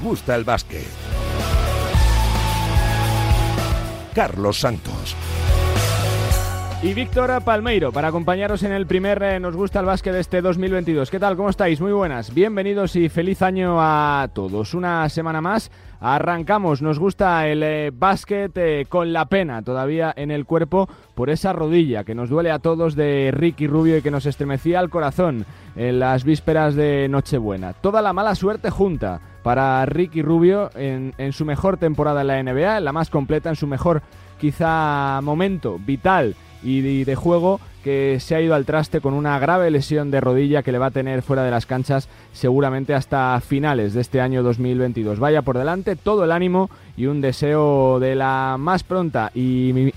gusta el básquet. Carlos Santos. Y Víctor Palmeiro para acompañaros en el primer eh, Nos gusta el básquet de este 2022. ¿Qué tal? ¿Cómo estáis? Muy buenas. Bienvenidos y feliz año a todos. Una semana más arrancamos. Nos gusta el eh, básquet eh, con la pena todavía en el cuerpo por esa rodilla que nos duele a todos de Ricky Rubio y que nos estremecía el corazón en las vísperas de Nochebuena. Toda la mala suerte junta para Ricky Rubio en, en su mejor temporada en la NBA, en la más completa, en su mejor quizá momento vital y de juego que se ha ido al traste con una grave lesión de rodilla que le va a tener fuera de las canchas seguramente hasta finales de este año 2022. Vaya por delante todo el ánimo y un deseo de la más pronta y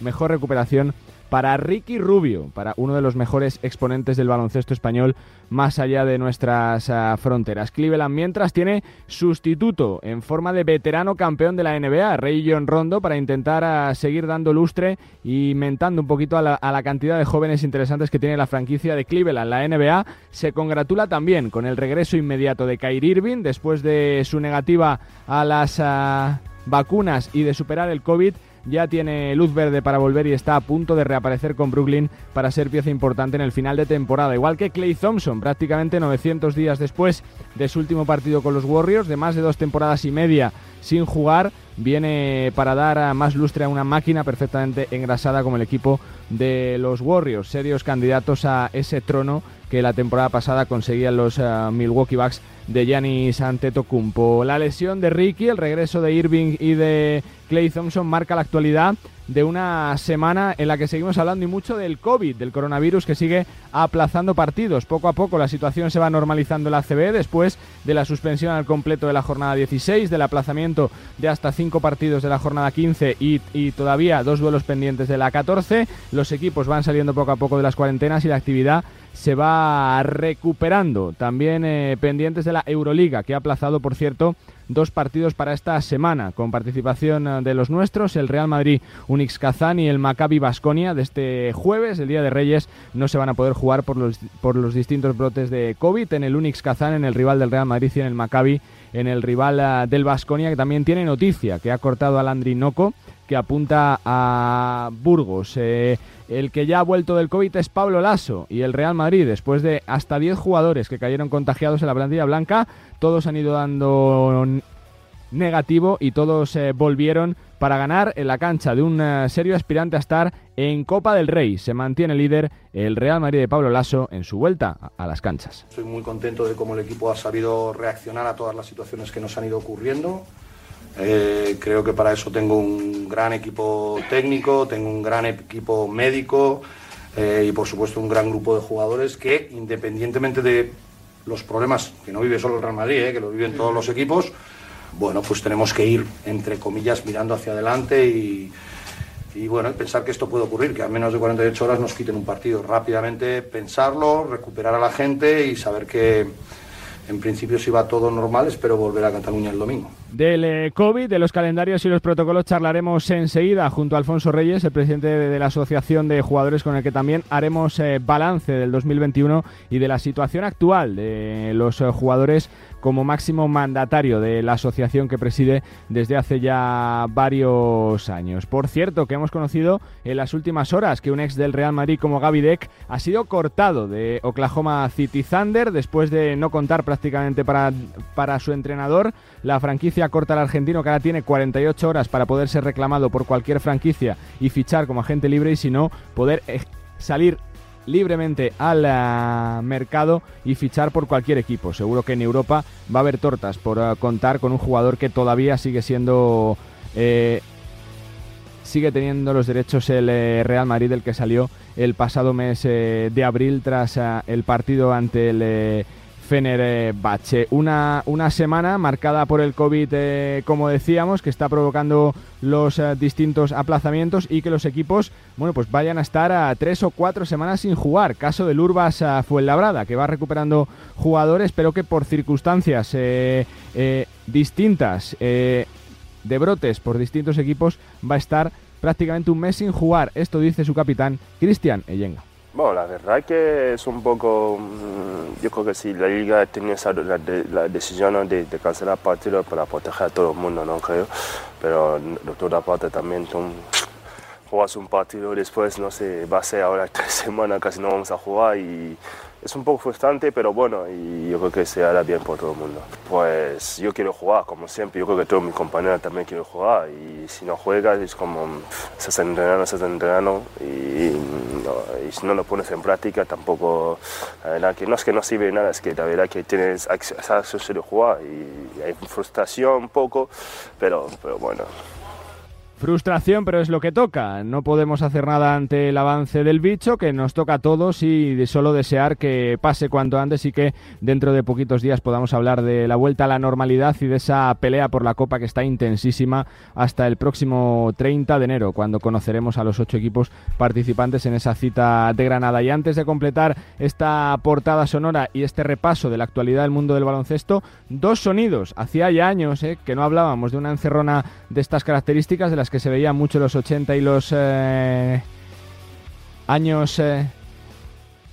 mejor recuperación para Ricky Rubio, para uno de los mejores exponentes del baloncesto español más allá de nuestras ah, fronteras. Cleveland mientras tiene sustituto en forma de veterano campeón de la NBA, Rey John Rondo, para intentar ah, seguir dando lustre y mentando un poquito a la, cantidad de jóvenes interesantes que tiene la franquicia de Cleveland. La NBA se congratula también con el regreso inmediato de Kyrie Irving después de su negativa a las ah, vacunas y de superar el COVID ya tiene luz verde para volver y está a punto de reaparecer con Brooklyn para ser pieza importante en el final de temporada. Igual que Clay Thompson, prácticamente 900 días después de su último partido con los Warriors, de más de dos temporadas y media sin jugar, viene para dar más lustre a una máquina perfectamente engrasada como el equipo de los Warriors, serios candidatos a ese trono que la temporada pasada conseguían los eh, Milwaukee Bucks de Giannis Antetokounmpo. La lesión de Ricky, el regreso de Irving y de Clay Thompson marca la actualidad de una semana en la que seguimos hablando y mucho del COVID, del coronavirus que sigue aplazando partidos. Poco a poco la situación se va normalizando en la CB después de la suspensión al completo de la jornada 16, del aplazamiento de hasta cinco partidos de la jornada 15 y, y todavía dos duelos pendientes de la 14. Los equipos van saliendo poco a poco de las cuarentenas y la actividad se va recuperando. También eh, pendientes de la Euroliga, que ha aplazado, por cierto, dos partidos para esta semana, con participación eh, de los nuestros, el Real Madrid Unix Kazán y el Maccabi Basconia de este jueves, el Día de Reyes, no se van a poder jugar por los, por los distintos brotes de COVID. En el Unix Kazán, en el rival del Real Madrid y en el Maccabi, en el rival eh, del Basconia, que también tiene noticia, que ha cortado al Andrinoco que apunta a Burgos. Eh, el que ya ha vuelto del COVID es Pablo Lasso y el Real Madrid, después de hasta 10 jugadores que cayeron contagiados en la plantilla blanca, todos han ido dando negativo y todos eh, volvieron para ganar en la cancha de un eh, serio aspirante a estar en Copa del Rey. Se mantiene líder el Real Madrid de Pablo Lasso en su vuelta a las canchas. Estoy muy contento de cómo el equipo ha sabido reaccionar a todas las situaciones que nos han ido ocurriendo. Eh, creo que para eso tengo un gran equipo técnico, tengo un gran equipo médico eh, y por supuesto un gran grupo de jugadores que independientemente de los problemas que no vive solo el Real Madrid, eh, que lo viven todos los equipos, bueno, pues tenemos que ir, entre comillas, mirando hacia adelante y, y bueno, pensar que esto puede ocurrir, que a menos de 48 horas nos quiten un partido. Rápidamente pensarlo, recuperar a la gente y saber que en principio si va todo normal, espero volver a Cataluña el domingo. Del eh, COVID, de los calendarios y los protocolos charlaremos enseguida junto a Alfonso Reyes, el presidente de, la Asociación de Jugadores, con el que también haremos eh, balance del 2021 y de la situación actual de los eh, jugadores como máximo mandatario de la asociación que preside desde hace ya varios años. Por cierto, que hemos conocido en las últimas horas que un ex del Real Madrid como Gaby Deck ha sido cortado de Oklahoma City Thunder después de no contar prácticamente para, para su entrenador. La franquicia corta al argentino que ahora tiene 48 horas para poder ser reclamado por cualquier franquicia y fichar como agente libre y si no poder eh, salir libremente al eh, mercado y fichar por cualquier equipo. Seguro que en Europa va a haber tortas por eh, contar con un jugador que todavía sigue siendo... Sigue teniendo los derechos el Real Madrid, del que salió el pasado mes de abril tras el partido ante el Fenerbahce. Una, una semana marcada por el COVID, eh, como decíamos, que está provocando los eh, distintos aplazamientos y que los equipos, bueno, pues vayan a estar a tres o cuatro semanas sin jugar. Caso del Urbas a Fuenlabrada, que va recuperando jugadores, pero que por circunstancias eh, distintas de brotes por distintos equipos va a estar prácticamente un mes sin jugar. Esto dice su capitán, Cristian Eyenga. Bueno, la verdad que es un poco, mm, yo creo que si la liga tenía esa, la, decisión de, de, cancelar partidos para proteger a todo el mundo, no creo, pero de otra parte también son juegas un partido después, no sé, va a ser ahora tres semanas, casi no vamos a jugar y es un poco frustrante, pero bueno, y yo creo que se hará bien por todo el mundo. Pues yo quiero jugar, como siempre, yo creo que todos mis compañeros también quieren jugar y si no juegas es como, estás entrenando, estás entrenando y, si no lo pones en práctica tampoco, la verdad que no es que no sirve nada, es que la verdad que tienes acceso de jugar y hay frustración un poco, pero, pero bueno, Frustración, pero es lo que toca. No podemos hacer nada ante el avance del bicho, que nos toca a todos y solo desear que pase cuanto antes y que dentro de poquitos días podamos hablar de la vuelta a la normalidad y de esa pelea por la Copa que está intensísima hasta el próximo 30 de enero, cuando conoceremos a los ocho equipos participantes en esa cita de Granada. Y antes de completar esta portada sonora y este repaso de la actualidad del mundo del baloncesto, dos sonidos. Hacía ya años eh, que no hablábamos de una encerrona de estas características, de las que se veía mucho los 80 y los eh, años eh,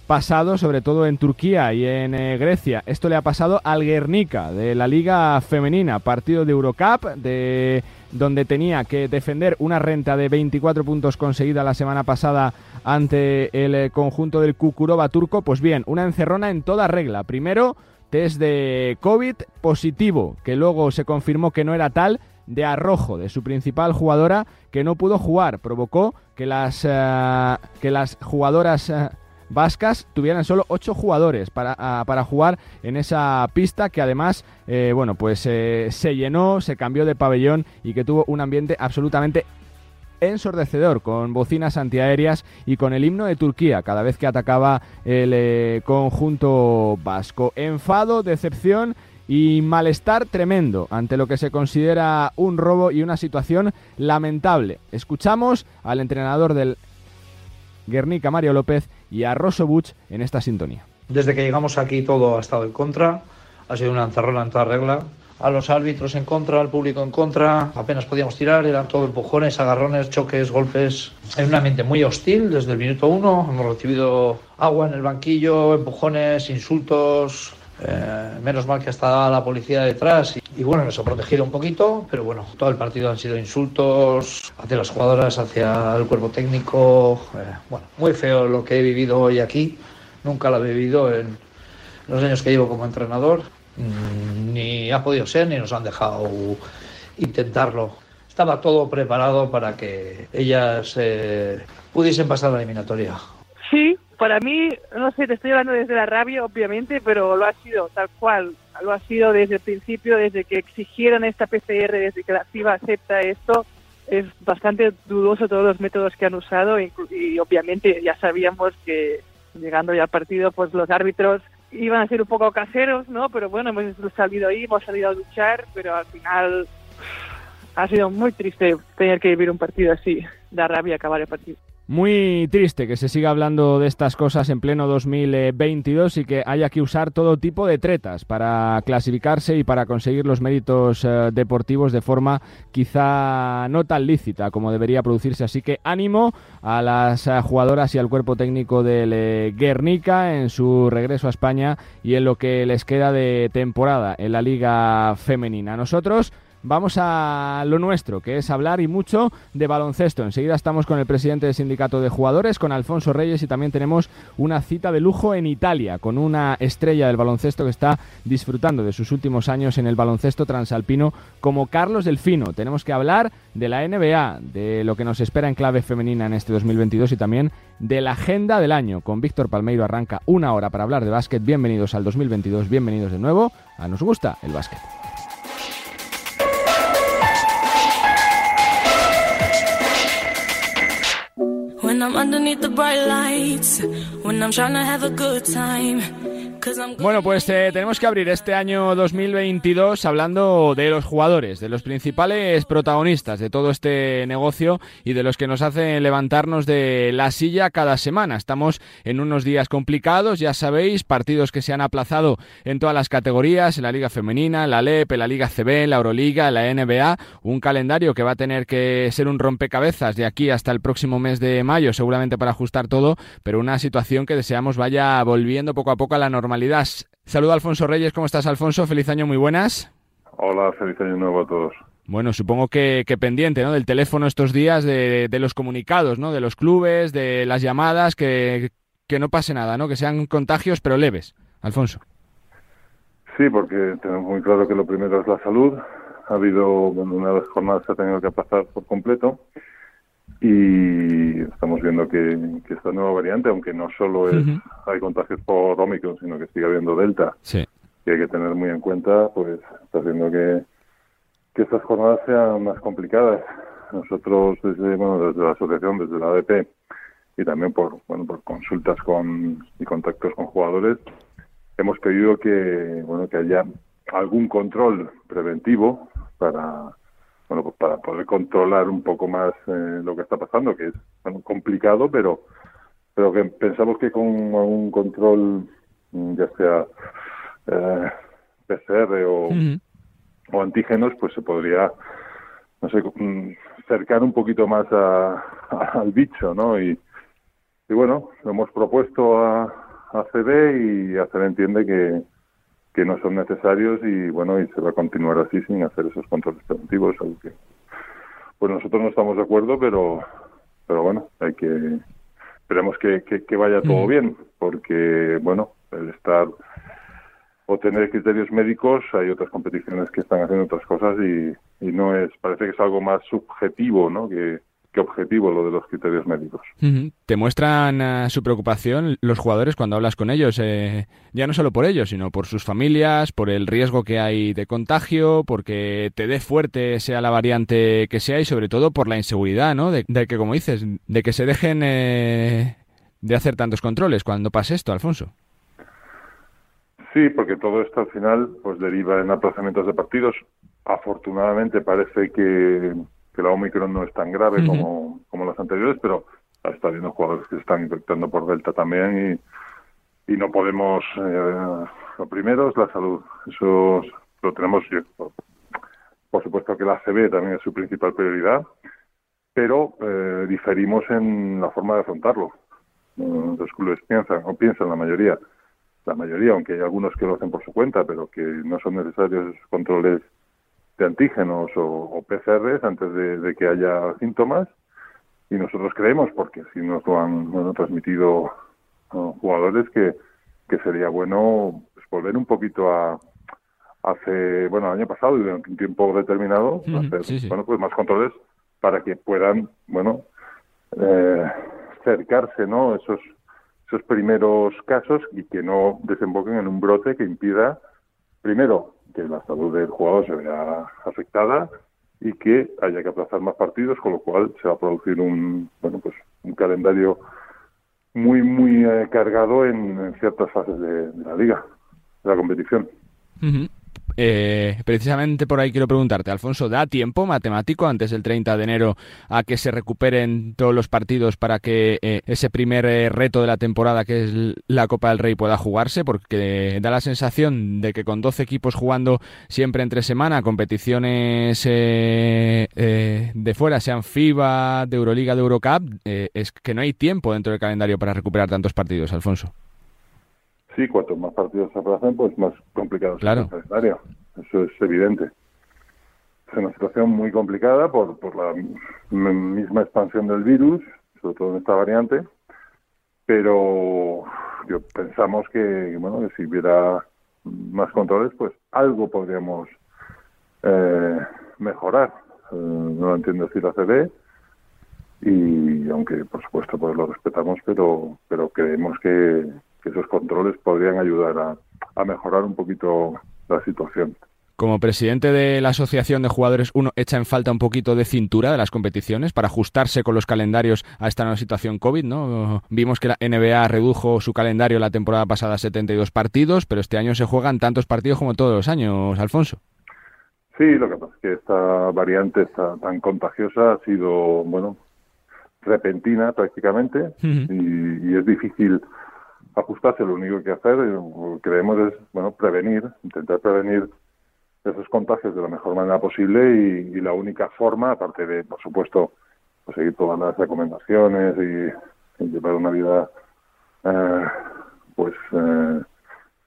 pasados, sobre todo en Turquía y en eh, Grecia. Esto le ha pasado al Guernica de la Liga Femenina, partido de Eurocup, de donde tenía que defender una renta de 24 puntos conseguida la semana pasada ante el conjunto del Kukurova turco. Pues bien, una encerrona en toda regla. Primero, test de COVID positivo, que luego se confirmó que no era tal de arrojo de su principal jugadora que no pudo jugar. Provocó que las, eh, que las jugadoras eh, vascas tuvieran solo ocho jugadores para, ah, para, jugar en esa pista que además eh, bueno pues se llenó, se cambió de pabellón y que tuvo un ambiente absolutamente ensordecedor con bocinas antiaéreas y con el himno de Turquía cada vez que atacaba el conjunto vasco. Enfado, decepción y malestar tremendo ante lo que se considera un robo y una situación lamentable. Escuchamos al entrenador del Guernica, Mario López, y a Rosso Buch en esta sintonía. Desde que llegamos aquí todo ha estado en contra, ha sido una encerrona en toda regla. A los árbitros en contra, al público en contra, apenas podíamos tirar, eran todo empujones, agarrones, choques, golpes. En un ambiente muy hostil desde el minuto uno. Hemos recibido agua en el banquillo, empujones, insultos, eh, menos mal que está la policía detrás y, bueno, nos ha protegido un poquito, pero bueno, todo el partido han sido insultos hacia las jugadoras, hacia el cuerpo técnico. Eh, bueno, muy feo lo que he vivido hoy aquí. Nunca lo he vivido en los años que llevo como entrenador. Mm, ni ha podido ser, ni nos han dejado intentarlo. Estaba todo preparado para que ellas eh, pudiesen pasar la eliminatoria. Sí, para mí, no sé, te estoy hablando desde la rabia, obviamente, pero lo ha sido tal cual. Lo ha sido desde el principio, desde que exigieron esta PCR, desde que la FIBA acepta esto. Es bastante dudoso todos los métodos que han usado y, obviamente ya sabíamos que llegando ya al partido, pues los árbitros iban a ser un poco caseros, ¿no? Pero bueno, hemos salido ahí, hemos salido a luchar, pero al final ha sido muy triste tener que vivir un partido así, da rabia acabar el partido. Muy triste que se siga hablando de estas cosas en pleno 2022 y que haya que usar todo tipo de tretas para clasificarse y para conseguir los méritos eh, deportivos de forma quizá no tan lícita como debería producirse. Así que ánimo a las eh, jugadoras y al cuerpo técnico del eh, Guernica en su regreso a España y en lo que les queda de temporada en la Liga Femenina. Nosotros vamos a lo nuestro, que es hablar y mucho de baloncesto. Enseguida estamos con el presidente del sindicato de jugadores, con Alfonso Reyes, y también tenemos una cita de lujo en Italia, con una estrella del baloncesto que está disfrutando de sus últimos años en el baloncesto transalpino, como Carlos Delfino. Tenemos que hablar de la NBA, de lo que nos espera en clave femenina en este 2022 y también de la agenda del año. Con Víctor Palmeiro arranca una hora para hablar de básquet. Bienvenidos al 2022, bienvenidos de nuevo a Nos Gusta el Básquet. Bueno, pues eh, tenemos que abrir este año 2022 hablando de los jugadores, de los principales protagonistas de todo este negocio y de los que nos hacen levantarnos de la silla cada semana. Estamos en unos días complicados, ya sabéis, partidos que se han aplazado en todas las categorías, en la Liga Femenina, en la LEP, en la Liga CB, en la Euroliga, en la NBA, un calendario que va a tener que ser un rompecabezas de aquí hasta el próximo mes de mayo, seguramente para ajustar todo, pero una situación que deseamos vaya volviendo poco a poco a la normalidad. Saludo a Alfonso Reyes, ¿cómo estás Alfonso? Feliz año, muy buenas. Hola, feliz año nuevo a todos. Bueno, supongo que, pendiente, ¿no? Del teléfono estos días, de, los comunicados, ¿no? De los clubes, de las llamadas, que, que no pase nada, ¿no? Que sean contagios, pero leves. Alfonso. Sí, porque tenemos muy claro que lo primero es la salud. Ha habido, bueno, una de las jornadas se ha tenido que pasar por completo y estamos viendo que, esta nueva variante, aunque no solo es hay contagios por Omicron, sino que sigue habiendo Delta, que hay que tener muy en cuenta, pues está haciendo que, que estas jornadas sean más complicadas. Nosotros desde, bueno, desde la asociación, desde la ADP y también por, bueno, por consultas con, y contactos con jugadores, hemos pedido que, bueno, que haya algún control preventivo para bueno, pues para poder controlar un poco más eh, lo que está pasando, que es complicado, pero pero que pensamos que con un control, mm, ya sea eh, PCR o, o, antígenos, pues se podría, no sé, mm, cercar un poquito más al bicho, ¿no? Y, y bueno, lo hemos propuesto a, a CD y a CD entiende que, que no son necesarios y bueno y se va a continuar así sin hacer esos controles preventivos algo que pues nosotros no estamos de acuerdo pero pero bueno hay que esperemos que, que, vaya todo bien porque bueno el estar o tener criterios médicos hay otras competiciones que están haciendo otras cosas y, y no es parece que es algo más subjetivo no que objetivo lo de los criterios médicos. ¿Te muestran eh, su preocupación los jugadores cuando hablas con ellos? Eh, ya no solo por ellos, sino por sus familias, por el riesgo que hay de contagio, porque te dé fuerte sea la variante que sea y sobre todo por la inseguridad, ¿no? De, que, como dices, de que se dejen eh, de hacer tantos controles cuando pase esto, Alfonso. Sí, porque todo esto al final pues deriva en aplazamientos de partidos. Afortunadamente parece que que la Omicron no es tan grave como, como las anteriores, pero está habiendo jugadores que se están infectando por Delta también y, y no podemos... Eh, lo primero es la salud. Eso lo tenemos... Por supuesto que la CB también es su principal prioridad, pero eh, diferimos en la forma de afrontarlo. Los clubes piensan, o piensan la mayoría, la mayoría, aunque hay algunos que lo hacen por su cuenta, pero que no son necesarios esos controles de antígenos o, PCRs antes de, que haya síntomas y nosotros creemos, porque si nos lo han, transmitido jugadores, que, que sería bueno pues, volver un poquito a hace, bueno, el año pasado y durante un tiempo determinado, hacer, bueno, pues más controles para que puedan, bueno, eh, cercarse, ¿no? Esos, esos primeros casos y que no desemboquen en un brote que impida, primero, que la salud del jugador se vea afectada y que haya que aplazar más partidos, con lo cual se va a producir un, bueno, pues un calendario muy, muy eh, cargado en, ciertas fases de, la liga, de la competición. Eh, precisamente por ahí quiero preguntarte, Alfonso, ¿da tiempo matemático antes del 30 de enero a que se recuperen todos los partidos para que eh, ese primer eh, reto de la temporada, que es la Copa del Rey, pueda jugarse? Porque da la sensación de que con 12 equipos jugando siempre entre semana, competiciones de fuera, sean FIBA, de Euroliga, de Eurocup, es que no hay tiempo dentro del calendario para recuperar tantos partidos, Alfonso sí, cuanto más partidos se aplacen, pues más complicado claro. es el calendario. Eso es evidente. Es una situación muy complicada por, por la misma expansión del virus, sobre todo en esta variante, pero yo pensamos que, bueno, que si hubiera más controles, pues algo podríamos eh, mejorar. Eh, no lo entiendo si la CB y aunque por supuesto pues lo respetamos, pero pero creemos que, que esos controles podrían ayudar a, a mejorar un poquito la situación. Como presidente de la Asociación de Jugadores, uno echa en falta un poquito de cintura de las competiciones para ajustarse con los calendarios a esta nueva situación COVID, ¿no? Vimos que la NBA redujo su calendario la temporada pasada a 72 partidos, pero este año se juegan tantos partidos como todos los años, Alfonso. Sí, lo que pasa es que esta variante tan contagiosa ha sido, bueno, repentina prácticamente y, es difícil ajustarse. Lo único que hacer, eh, creemos, es bueno prevenir, intentar prevenir esos contagios de la mejor manera posible y, la única forma, aparte de, por supuesto, pues, seguir todas las recomendaciones y, llevar una vida, eh, pues, eh,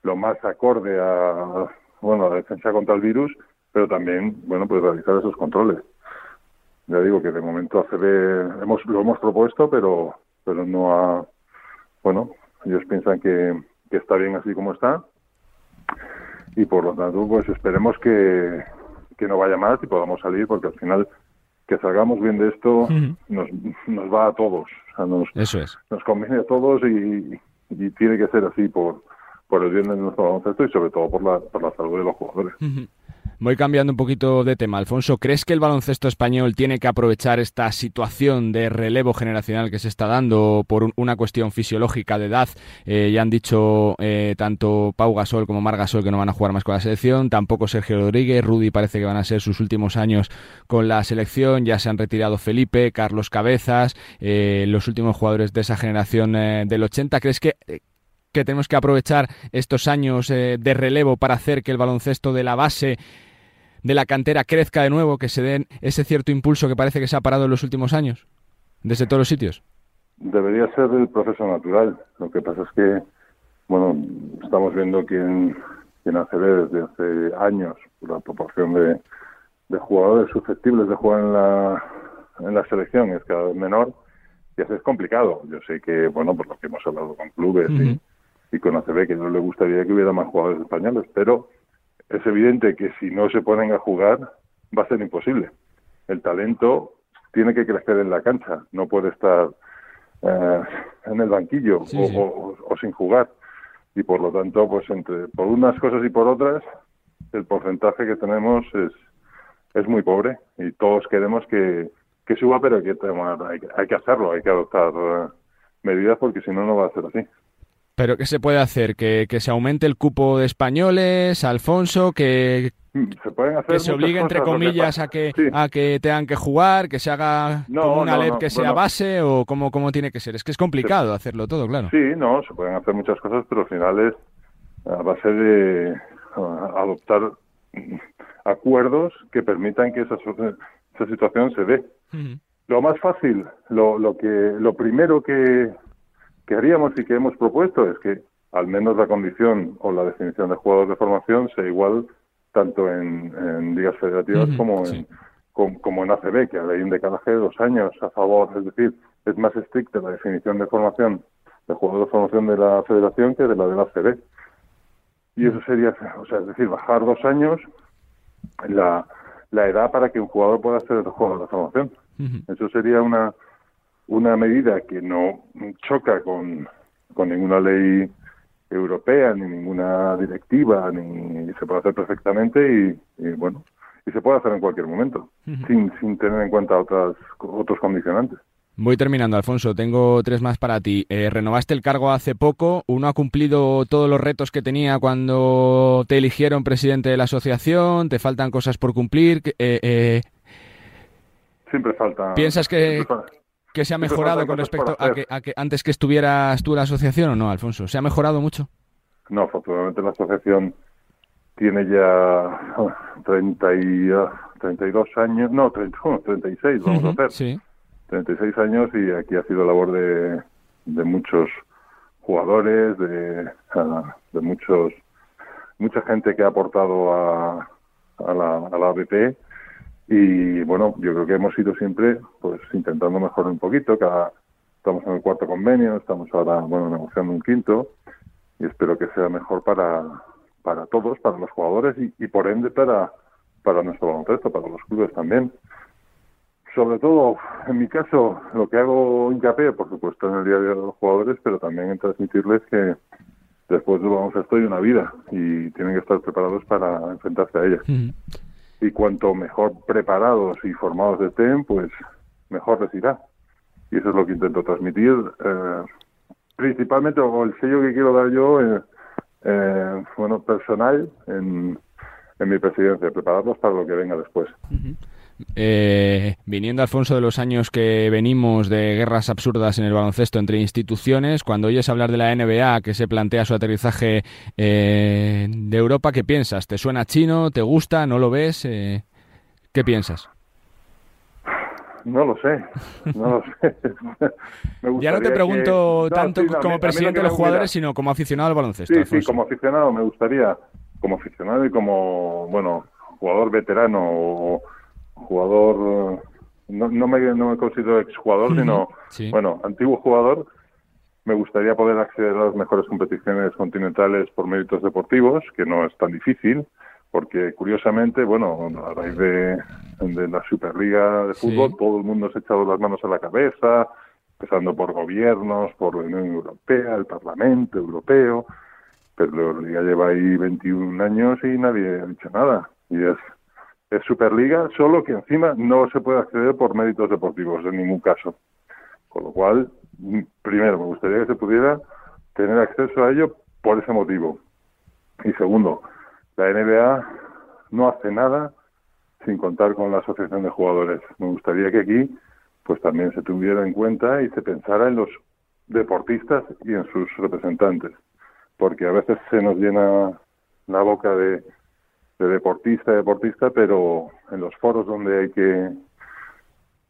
lo más acorde a, bueno, la defensa contra el virus, pero también, bueno, pues realizar esos controles ya digo que de momento ACB hemos, lo hemos propuesto, pero, pero no ha, bueno, ellos piensan que, que está bien así como está y por lo tanto pues esperemos que, que no vaya más y podamos salir porque al final que salgamos bien de esto nos, nos va a todos. nos, Eso es. Nos conviene a todos y, y tiene que ser así por, por el bien de nuestro baloncesto y sobre todo por la, por la salud de los jugadores. Voy cambiando un poquito de tema. Alfonso, ¿crees que el baloncesto español tiene que aprovechar esta situación de relevo generacional que se está dando por una cuestión fisiológica de edad? Eh, ya han dicho eh, tanto Pau Gasol como Mar Gasol que no van a jugar más con la selección, tampoco Sergio Rodríguez, Rudy parece que van a ser sus últimos años con la selección, ya se han retirado Felipe, Carlos Cabezas, eh, los últimos jugadores de esa generación del 80. ¿Crees que que tenemos que aprovechar estos años de relevo para hacer que el baloncesto de la base de la cantera crezca de nuevo, que se den ese cierto impulso que parece que se ha parado en los últimos años, desde todos los sitios? Debería ser el proceso natural. Lo que pasa es que, bueno, estamos viendo que en, en ACB desde hace años la proporción de, de jugadores susceptibles de jugar en la, en la selección es cada vez menor y así es complicado. Yo sé que, bueno, por lo que hemos hablado con clubes y, y, con ACB, que no le gustaría que hubiera más jugadores españoles, pero es evidente que si no se ponen a jugar va a ser imposible. El talento tiene que crecer en la cancha, no puede estar eh, en el banquillo o, sin jugar. Y por lo tanto, pues entre por unas cosas y por otras, el porcentaje que tenemos es, es muy pobre y todos queremos que, que suba, pero hay que, hay, hay que hacerlo, hay que adoptar eh, medidas porque si no, no va a ser así. ¿Pero qué se puede hacer? ¿Que, se aumente el cupo de españoles, Alfonso? ¿Que, se, que se obligue, entre comillas, a que, a que tengan que jugar? ¿Que se haga como una ley que sea base? ¿O cómo, cómo tiene que ser? Es que es complicado hacerlo todo, claro. Sí, no, se pueden hacer muchas cosas, pero al final es a base de adoptar acuerdos que permitan que esa, esa situación se dé. Lo más fácil, lo, lo, que, lo primero que que haríamos y que hemos propuesto es que al menos la condición o la definición de jugadores de formación sea igual tanto en, ligas federativas como, en, como, en ACB, que hay un decalaje de dos años a favor, es decir, es más estricta la definición de formación de jugador de formación de la federación que de la de la ACB. Y eso sería, o sea, es decir, bajar dos años la, la edad para que un jugador pueda ser el jugador de formación. Eso sería una, una medida que no choca con, con ninguna ley europea, ni ninguna directiva, ni se puede hacer perfectamente y, bueno, y se puede hacer en cualquier momento, sin, sin tener en cuenta otras, otros condicionantes. Voy terminando, Alfonso. Tengo tres más para ti. Eh, renovaste el cargo hace poco. ¿Uno ha cumplido todos los retos que tenía cuando te eligieron presidente de la asociación? ¿Te faltan cosas por cumplir? Eh, eh... Siempre falta. ¿Piensas que, que se ha mejorado con respecto a que, a que, antes que estuvieras tú en la asociación o no, Alfonso? ¿Se ha mejorado mucho? No, afortunadamente la asociación tiene ya 30 y, 32 años, no, 30, 36 vamos a hacer. Sí. 36 años y aquí ha sido labor de, de muchos jugadores, de, de muchos mucha gente que ha aportado a, a la, a la ABP y bueno, yo creo que hemos ido siempre pues intentando mejorar un poquito. Cada, estamos en el cuarto convenio, estamos ahora bueno negociando un quinto y espero que sea mejor para, para todos, para los jugadores y, por ende para, para nuestro baloncesto, para los clubes también. Sobre todo, en mi caso, lo que hago hincapié, por supuesto, en el día a día de los jugadores, pero también en transmitirles que después del baloncesto hay una vida y tienen que estar preparados para enfrentarse a ella. Y cuanto mejor preparados y formados estén, pues mejor les irá. Y eso es lo que intento transmitir. Eh, principalmente, o el sello que quiero dar yo, eh, eh, bueno, personal en, en mi presidencia, prepararlos para lo que venga después. Eh, viniendo, Alfonso, de los años que venimos de guerras absurdas en el baloncesto entre instituciones, cuando oyes hablar de la NBA que se plantea su aterrizaje eh, de Europa, ¿qué piensas? ¿Te suena chino? ¿Te gusta? ¿No lo ves? Eh, ¿Qué piensas? No lo sé, no lo sé. ya no te pregunto tanto como presidente de los jugadores, sino como aficionado al baloncesto. Sí, sí, como aficionado me gustaría, como aficionado y como, bueno, jugador veterano o jugador, no, no, me, no me considero exjugador, sino, bueno, antiguo jugador, me gustaría poder acceder a las mejores competiciones continentales por méritos deportivos, que no es tan difícil, porque curiosamente, bueno, a raíz de, la Superliga de Fútbol, todo el mundo se ha echado las manos a la cabeza, empezando por gobiernos, por la Unión Europea, el Parlamento Europeo, pero la Liga lleva ahí 21 años y nadie ha dicho nada. Y es es Superliga, solo que encima no se puede acceder por méritos deportivos en ningún caso. Con lo cual, primero, me gustaría que se pudiera tener acceso a ello por ese motivo. Y segundo, la NBA no hace nada sin contar con la asociación de jugadores. Me gustaría que aquí pues también se tuviera en cuenta y se pensara en los deportistas y en sus representantes, porque a veces se nos llena la boca de de deportista deportista, pero en los foros donde hay que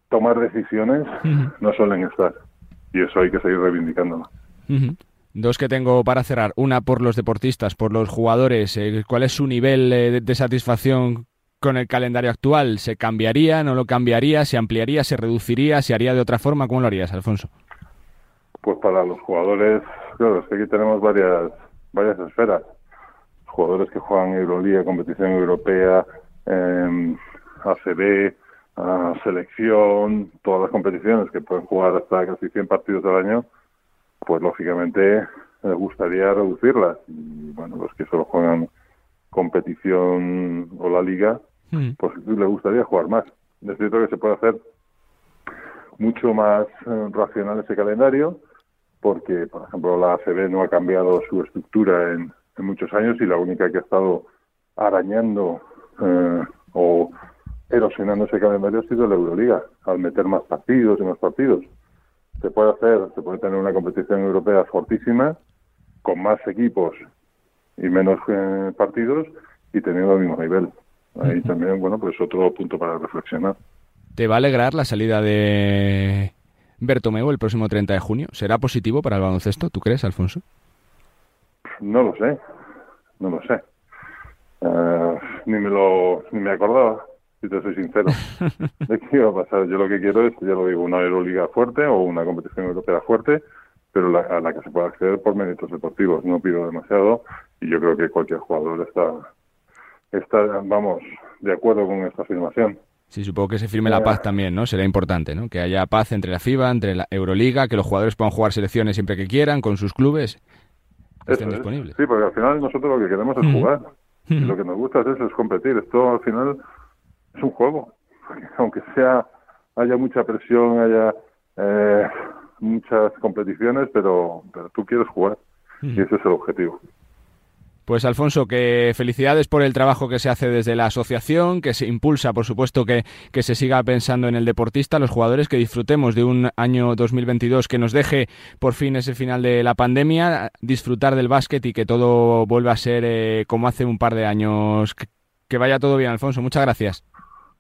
tomar decisiones no suelen estar. Y eso hay que seguir reivindicándolo. Dos que tengo para cerrar. Una por los deportistas, por los jugadores. Eh, ¿Cuál es su nivel eh, de, satisfacción con el calendario actual? ¿Se cambiaría? ¿No lo cambiaría? ¿Se ampliaría? ¿Se reduciría? ¿Se haría de otra forma? ¿Cómo lo harías, Alfonso? Pues para los jugadores, claro, es que aquí tenemos varias, varias esferas jugadores que juegan Euroliga, competición europea, eh, ACB, selección, todas las competiciones que pueden jugar hasta casi 100 partidos al año, pues lógicamente les gustaría reducirlas. Y bueno, los que solo juegan competición o la liga, hmm. pues les gustaría jugar más. Es cierto que se puede hacer mucho más eh, racional ese calendario, porque, por ejemplo, la ACB no ha cambiado su estructura en, en muchos años y la única que ha estado arañando eh, o erosionando ese calendario ha sido la Euroliga, al meter más partidos y más partidos. Se puede hacer, se puede tener una competición europea fortísima, con más equipos y menos eh, partidos y teniendo el mismo nivel. Ahí también, bueno, pues otro punto para reflexionar. ¿Te va a alegrar la salida de Bertomeu el próximo 30 de junio? ¿Será positivo para el baloncesto, tú crees, Alfonso? No lo sé, no lo sé. Eh, ni me lo ni me acordaba, si te soy sincero, de qué iba a pasar. Yo lo que quiero es, ya lo digo, una Euroliga fuerte o una competición europea fuerte, pero a la que se pueda acceder por méritos deportivos. No pido demasiado y yo creo que cualquier jugador está, está vamos, de acuerdo con esta afirmación. Sí, supongo que se firme la paz también, ¿no? Será importante, ¿no? Que haya paz entre la FIBA, entre la Euroliga, que los jugadores puedan jugar selecciones siempre que quieran, con sus clubes estén disponibles. Sí, porque al final nosotros lo que queremos es jugar. Y lo que nos gusta es eso, es competir. Esto al final es un juego. Aunque sea haya mucha presión, haya eh, muchas competiciones, pero, pero tú quieres jugar. Y ese es el objetivo. Pues Alfonso, que felicidades por el trabajo que se hace desde la asociación, que se impulsa, por supuesto, que, que, se siga pensando en el deportista, los jugadores, que disfrutemos de un año 2022 que nos deje por fin ese final de la pandemia, disfrutar del básquet y que todo vuelva a ser eh, como hace un par de años. Que, vaya todo bien, Alfonso. Muchas gracias.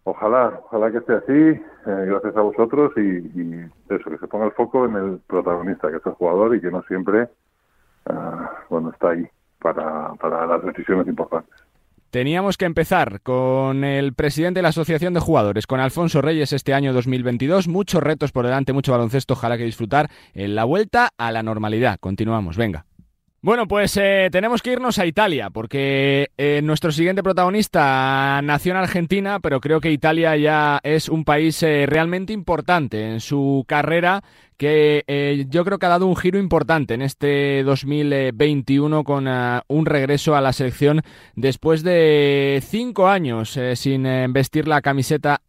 Ojalá, ojalá que esté así. Eh, gracias a vosotros y, eso, que se ponga el foco en el protagonista, que es el jugador y que no siempre, uh, bueno, está ahí para, las decisiones importantes. Teníamos que empezar con el presidente de la Asociación de Jugadores, con Alfonso Reyes este año 2022. Muchos retos por delante, mucho baloncesto, ojalá que disfrutar en la vuelta a la normalidad. Continuamos, venga. Bueno, pues eh, tenemos que irnos a Italia, porque eh, nuestro siguiente protagonista nació en Argentina, pero creo que Italia ya es un país eh, realmente importante en su carrera, que yo creo que ha dado un giro importante en este 2021 con un regreso a la selección después de cinco años sin vestir la camiseta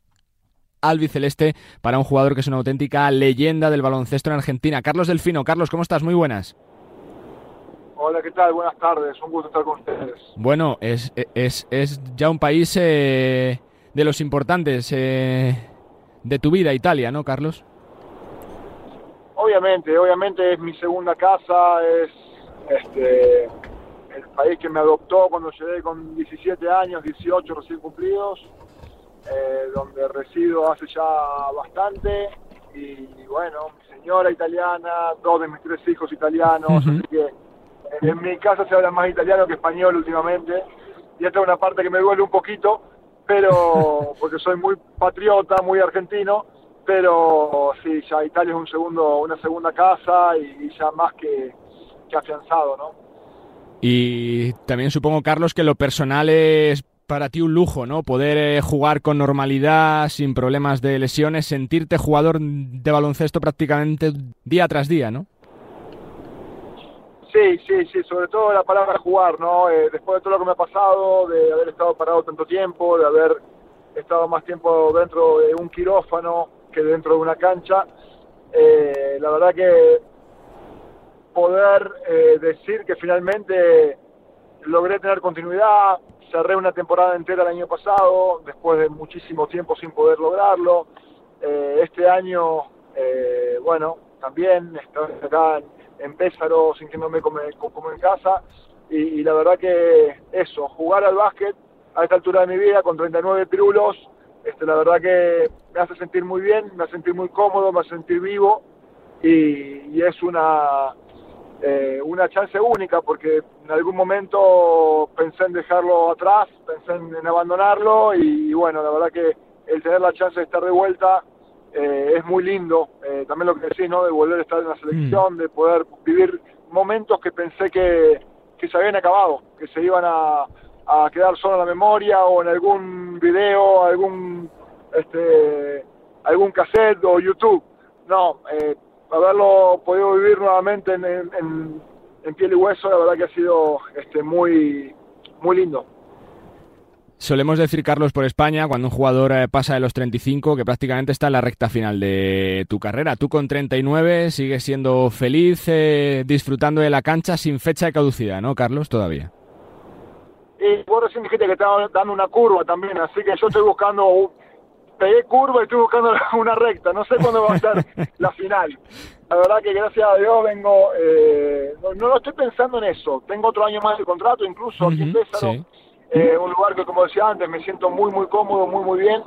albiceleste para un jugador que es una auténtica leyenda del baloncesto en Argentina. Carlos Delfino, Carlos, ¿cómo estás? Muy buenas. Hola, ¿qué tal? Buenas tardes, un gusto estar con ustedes. Bueno, es, es, es ya un país eh, de los importantes eh, de tu vida, Italia, ¿no, Carlos? Obviamente, obviamente es mi segunda casa, es este el país que me adoptó cuando llegué con 17 años, 18 recién cumplidos, eh, donde resido hace ya bastante y bueno, mi señora italiana, dos de mis tres hijos italianos, así que en mi casa se habla más italiano que español últimamente y esta es una parte que me duele un poquito, pero porque soy muy patriota, muy argentino, pero sí, ya Italia es un segundo, una segunda casa y, ya más que, que afianzado, ¿no? Y también supongo, Carlos, que lo personal es para ti un lujo, ¿no? Poder eh, jugar con normalidad, sin problemas de lesiones, sentirte jugador de baloncesto prácticamente día tras día, ¿no? Sí, sí, sí, sobre todo la palabra jugar, ¿no? Eh, después de todo lo que me ha pasado, de haber estado parado tanto tiempo, de haber estado más tiempo dentro de un quirófano que dentro de una cancha, eh, la verdad que poder eh, decir que finalmente logré tener continuidad, cerré una temporada entera el año pasado, después de muchísimo tiempo sin poder lograrlo, este año, bueno, también estoy acá en en Pésaro, sintiéndome como, en casa. Y, la verdad que eso, jugar al básquet a esta altura de mi vida con 39 pirulos, este, la verdad que me hace sentir muy bien, me hace sentir muy cómodo, me hace sentir vivo y, es una, eh, una chance única porque en algún momento pensé en dejarlo atrás, pensé en, abandonarlo y, bueno, la verdad que el tener la chance de estar de vuelta eh, es muy lindo. Eh, también lo que decís, ¿no? De volver a estar en la selección, mm. de poder vivir momentos que pensé que, que se habían acabado, que se iban a, a quedar solo en la memoria o en algún video, algún este algún cassette o YouTube. No, eh, haberlo podido vivir nuevamente en, en, en, piel y hueso, la verdad que ha sido este muy muy lindo. Solemos decir, Carlos, por España, cuando un jugador eh, pasa de los 35, que prácticamente está en la recta final de tu carrera. Tú con 39 sigues siendo feliz, eh, disfrutando de la cancha sin fecha de caducidad, ¿no, Carlos? Todavía. Y vos recién dijiste que estaba dando una curva también, así que yo estoy buscando, pegué curva y estoy buscando una recta. No sé cuándo va a ser la final. La verdad que gracias a Dios vengo, eh, no, no, estoy pensando en eso. Tengo otro año más de contrato, incluso aquí en Pésaro. Eh, un lugar que, como decía antes, me siento muy, muy cómodo, muy, muy bien.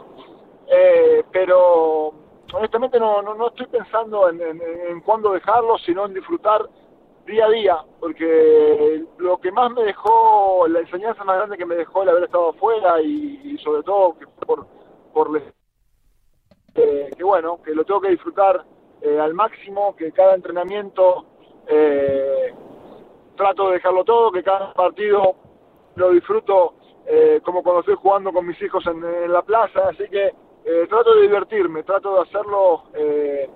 Eh, pero honestamente no, no, no, estoy pensando en, en, cuándo dejarlo, sino en disfrutar día a día, porque lo que más me dejó, la enseñanza más grande que me dejó el haber estado afuera y, sobre todo que por, por eh, que bueno, que lo tengo que disfrutar eh, al máximo, que cada entrenamiento eh, trato de dejarlo todo, que cada partido lo disfruto eh, como cuando estoy jugando con mis hijos en, la plaza, así que eh, trato de divertirme, trato de hacerlo eh,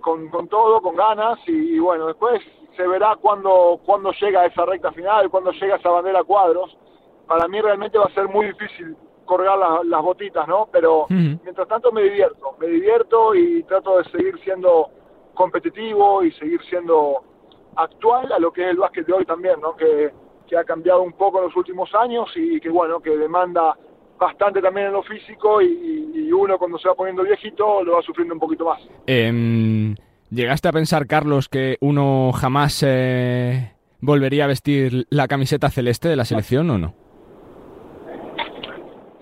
con, con, todo, con ganas y, bueno, después se verá cuando, cuando llega esa recta final, cuando llega esa bandera a cuadros. Para mí realmente va a ser muy difícil colgar las botitas, ¿no? Pero mientras tanto me divierto, me divierto y trato de seguir siendo competitivo y seguir siendo actual a lo que es el básquet de hoy también, ¿no? Que que ha cambiado un poco en los últimos años y que bueno, que demanda bastante también en lo físico y, uno cuando se va poniendo viejito lo va sufriendo un poquito más. Em, ¿Llegaste a pensar, Carlos, que uno jamás eh, volvería a vestir la camiseta celeste de la selección o no?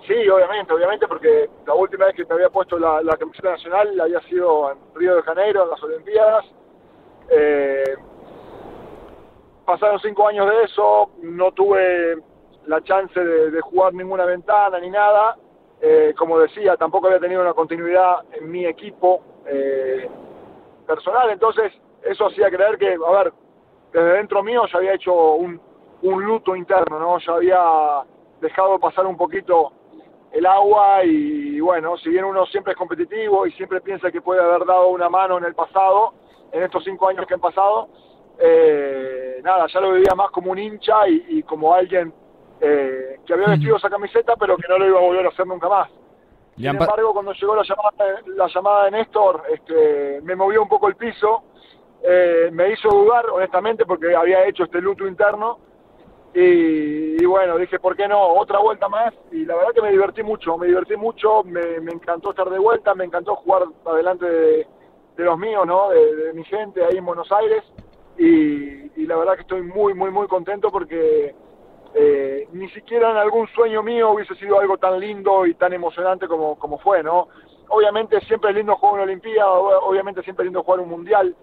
Sí, obviamente, obviamente, porque la última vez que me había puesto la, camiseta nacional había sido en Río de Janeiro, en las Olimpiadas. Eh, pasaron cinco años de eso, no tuve la chance de, jugar ninguna ventana ni nada. Eh, como decía, tampoco había tenido una continuidad en mi equipo eh, personal, entonces eso hacía creer que, a ver, desde dentro mío ya había hecho un, un luto interno, ¿no? Ya había dejado pasar un poquito el agua y bueno, si bien uno siempre es competitivo y siempre piensa que puede haber dado una mano en el pasado, en estos cinco años que han pasado, eh, nada, ya lo vivía más como un hincha y, como alguien eh, que había vestido esa camiseta pero que no lo iba a volver a hacer nunca más. Sin embargo, cuando llegó la llamada, la llamada de Néstor, este, me movió un poco el piso, eh, me hizo dudar, honestamente, porque había hecho este luto interno, y, bueno, dije, ¿por qué no? Otra vuelta más. Y la verdad que me divertí mucho, me divertí mucho, me, encantó estar de vuelta, me encantó jugar adelante de, los míos, ¿no? De, mi gente ahí en Buenos Aires. Y, la verdad que estoy muy, muy, muy contento porque eh, ni siquiera en algún sueño mío hubiese sido algo tan lindo y tan emocionante como, como fue, ¿no? Obviamente siempre es lindo jugar una Olimpíada, obviamente siempre es lindo jugar un Mundial,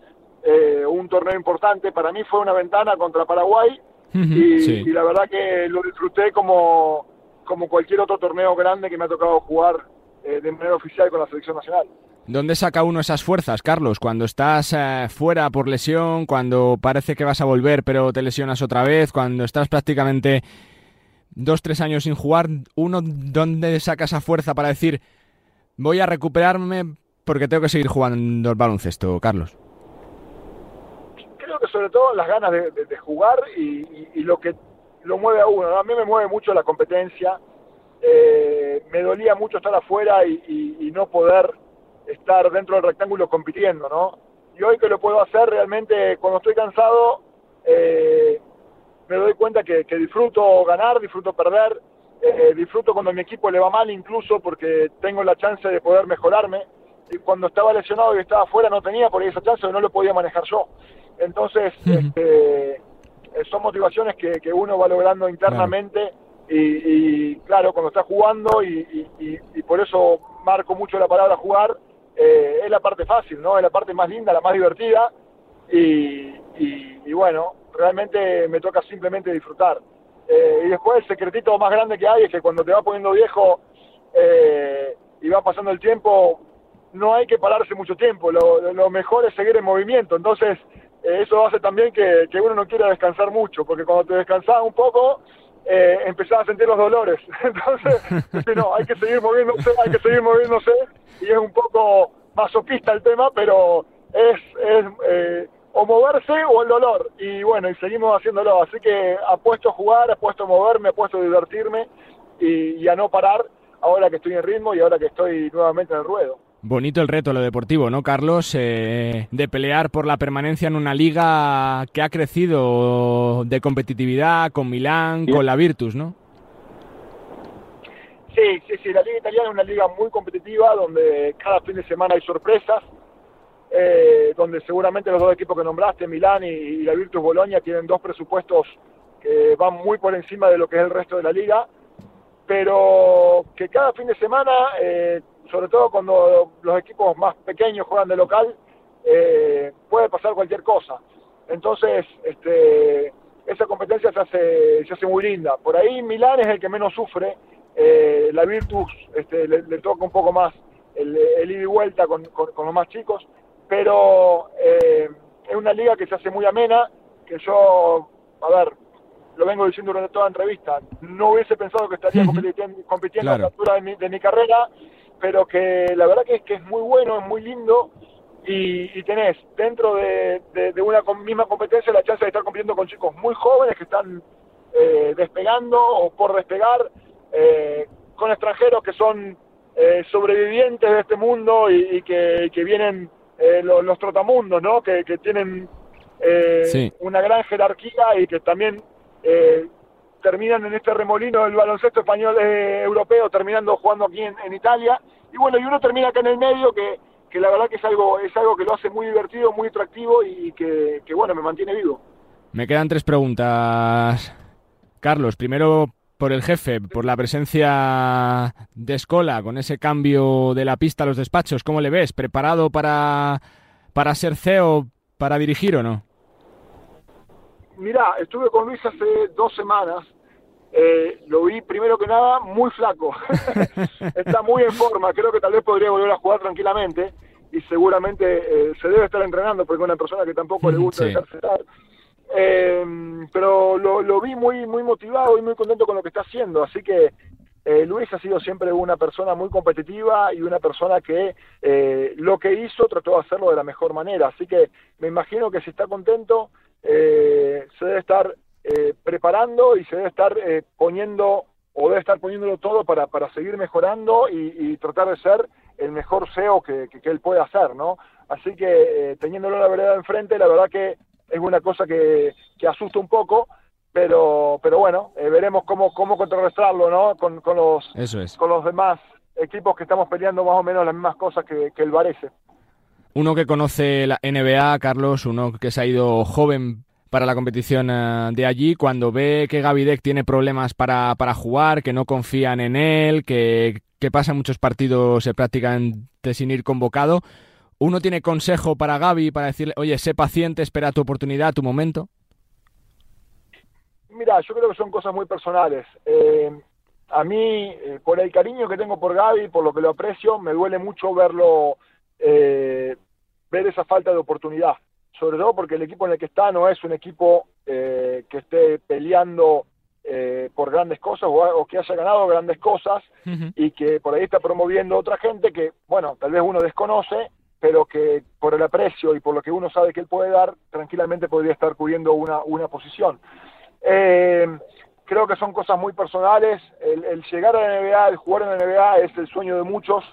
eh, un torneo importante. Para mí fue una ventana contra Paraguay y, la verdad que lo disfruté como, como cualquier otro torneo grande que me ha tocado jugar eh, de manera oficial con la selección nacional. ¿Dónde saca uno esas fuerzas, Carlos? Cuando estás eh, fuera por lesión, cuando parece que vas a volver pero te lesionas otra vez, cuando estás prácticamente dos, tres años sin jugar, ¿uno dónde saca esa fuerza para decir voy a recuperarme porque tengo que seguir jugando el baloncesto, Carlos? que sobre todo las ganas de, jugar y, lo que lo mueve a uno. A mí me mueve mucho la competencia. Eh, me dolía mucho estar afuera y, no poder estar dentro del rectángulo compitiendo, ¿no? Y hoy que lo puedo hacer, realmente cuando estoy cansado, eh, me doy cuenta que, disfruto ganar, disfruto perder, eh, disfruto cuando mi equipo le va mal incluso porque tengo la chance de poder mejorarme. Y cuando estaba lesionado y estaba afuera no tenía por esa chance, no lo podía manejar yo. Entonces, este, eh, son motivaciones que, que, uno va logrando internamente Y, claro, cuando está jugando y, por eso marco mucho la palabra jugar, eh, es la parte fácil, ¿no? Es la parte más linda, la más divertida y, bueno, realmente me toca simplemente disfrutar. Eh, y después el secretito más grande que hay es que cuando te va poniendo viejo y va pasando el tiempo, no hay que pararse mucho tiempo, lo, lo mejor es seguir en movimiento. Entonces, eh, eso hace también que, uno no quiera descansar mucho, porque cuando te descansas un poco, eh, empezás a sentir los dolores. Entonces, no, hay que seguir moviéndose, hay que seguir moviéndose, y es un poco masoquista el tema, pero es, es eh, o moverse o el dolor. Y bueno, y seguimos haciéndolo. Así que apuesto a jugar, apuesto a moverme, apuesto a divertirme y, y a no parar ahora que estoy en ritmo y ahora que estoy nuevamente en el ruedo. Bonito el reto, lo deportivo, ¿no, Carlos? Eh, de pelear por la permanencia en una liga que ha crecido de competitividad con Milán, con la Virtus, ¿no? Sí, sí, sí, la liga italiana es una liga muy competitiva donde cada fin de semana hay sorpresas, eh, donde seguramente los dos equipos que nombraste, Milán y, la Virtus Bolonia, tienen dos presupuestos que van muy por encima de lo que es el resto de la liga, pero que cada fin de semana... Eh, sobre todo cuando los equipos más pequeños juegan de local, eh, puede pasar cualquier cosa. Entonces, este, esa competencia se hace, se hace muy linda. Por ahí Milán es el que menos sufre, eh, la Virtus este, le, toca un poco más el, el ida y vuelta con, con, los más chicos, pero eh, es una liga que se hace muy amena, que yo, a ver, lo vengo diciendo durante toda la entrevista, no hubiese pensado que estaría compitiendo, a la altura de mi, de mi carrera, pero que la verdad que es, que es muy bueno, es muy lindo y, tenés dentro de, una misma competencia la chance de estar compitiendo con chicos muy jóvenes que están eh, despegando o por despegar, eh, con extranjeros que son eh, sobrevivientes de este mundo y, que, vienen los, trotamundos, ¿no? que, tienen una gran jerarquía y que también terminan en este remolino del baloncesto español eh, europeo, terminando jugando aquí en, Italia. Y bueno, y uno termina acá en el medio que, que la verdad que es algo, es algo que lo hace muy divertido, muy atractivo y que, que bueno, me mantiene vivo. Me quedan tres preguntas. Carlos, primero por el jefe, por la presencia de Escola, con ese cambio de la pista a los despachos, ¿cómo le ves? ¿Preparado para, para ser CEO, para dirigir o no? Mira, estuve con Luis hace dos semanas eh, lo vi primero que nada muy flaco. está muy en forma, creo que tal vez podría volver a jugar tranquilamente y seguramente eh, se debe estar entrenando porque es una persona que tampoco le gusta dejarse estar. eh, pero lo, lo, vi muy, muy motivado y muy contento con lo que está haciendo, así que eh, Luis ha sido siempre una persona muy competitiva y una persona que eh, lo que hizo trató de hacerlo de la mejor manera, así que me imagino que si está contento se debe estar preparando y se debe estar poniendo o debe estar poniéndolo todo para, para seguir mejorando y, y tratar de ser el mejor SEO que, que, que él puede hacer, ¿no? Así que teniéndolo la verdad enfrente, la verdad que es una cosa que, que asusta un poco, pero, pero bueno, eh, veremos cómo, cómo contrarrestarlo, ¿no? Con, con, los, Eso es. con los demás equipos que estamos peleando más o menos las mismas cosas que, que el Varese. Uno que conoce la NBA, Carlos, uno que se ha ido joven para la competición uh, de allí, cuando ve que Gavidec tiene problemas para, para jugar, que no confían en él, que, que pasa muchos partidos eh, prácticamente sin ir convocado, ¿Uno tiene consejo para Gaby para decirle, oye, sé paciente, espera tu oportunidad, tu momento? Mira, yo creo que son cosas muy personales. Eh, a mí, eh, por el cariño que tengo por Gaby, por lo que lo aprecio, me duele mucho verlo, eh, ver esa falta de oportunidad. Sobre todo porque el equipo en el que está no es un equipo que esté peleando por grandes cosas o, o, que haya ganado grandes cosas uh -huh. y que por ahí está promoviendo otra gente que, bueno, tal vez uno desconoce pero que por el aprecio y por lo que uno sabe que él puede dar, tranquilamente podría estar cubriendo una, una posición. Eh, creo que son cosas muy personales. El, el, llegar a la NBA, el jugar en la NBA es el sueño de muchos.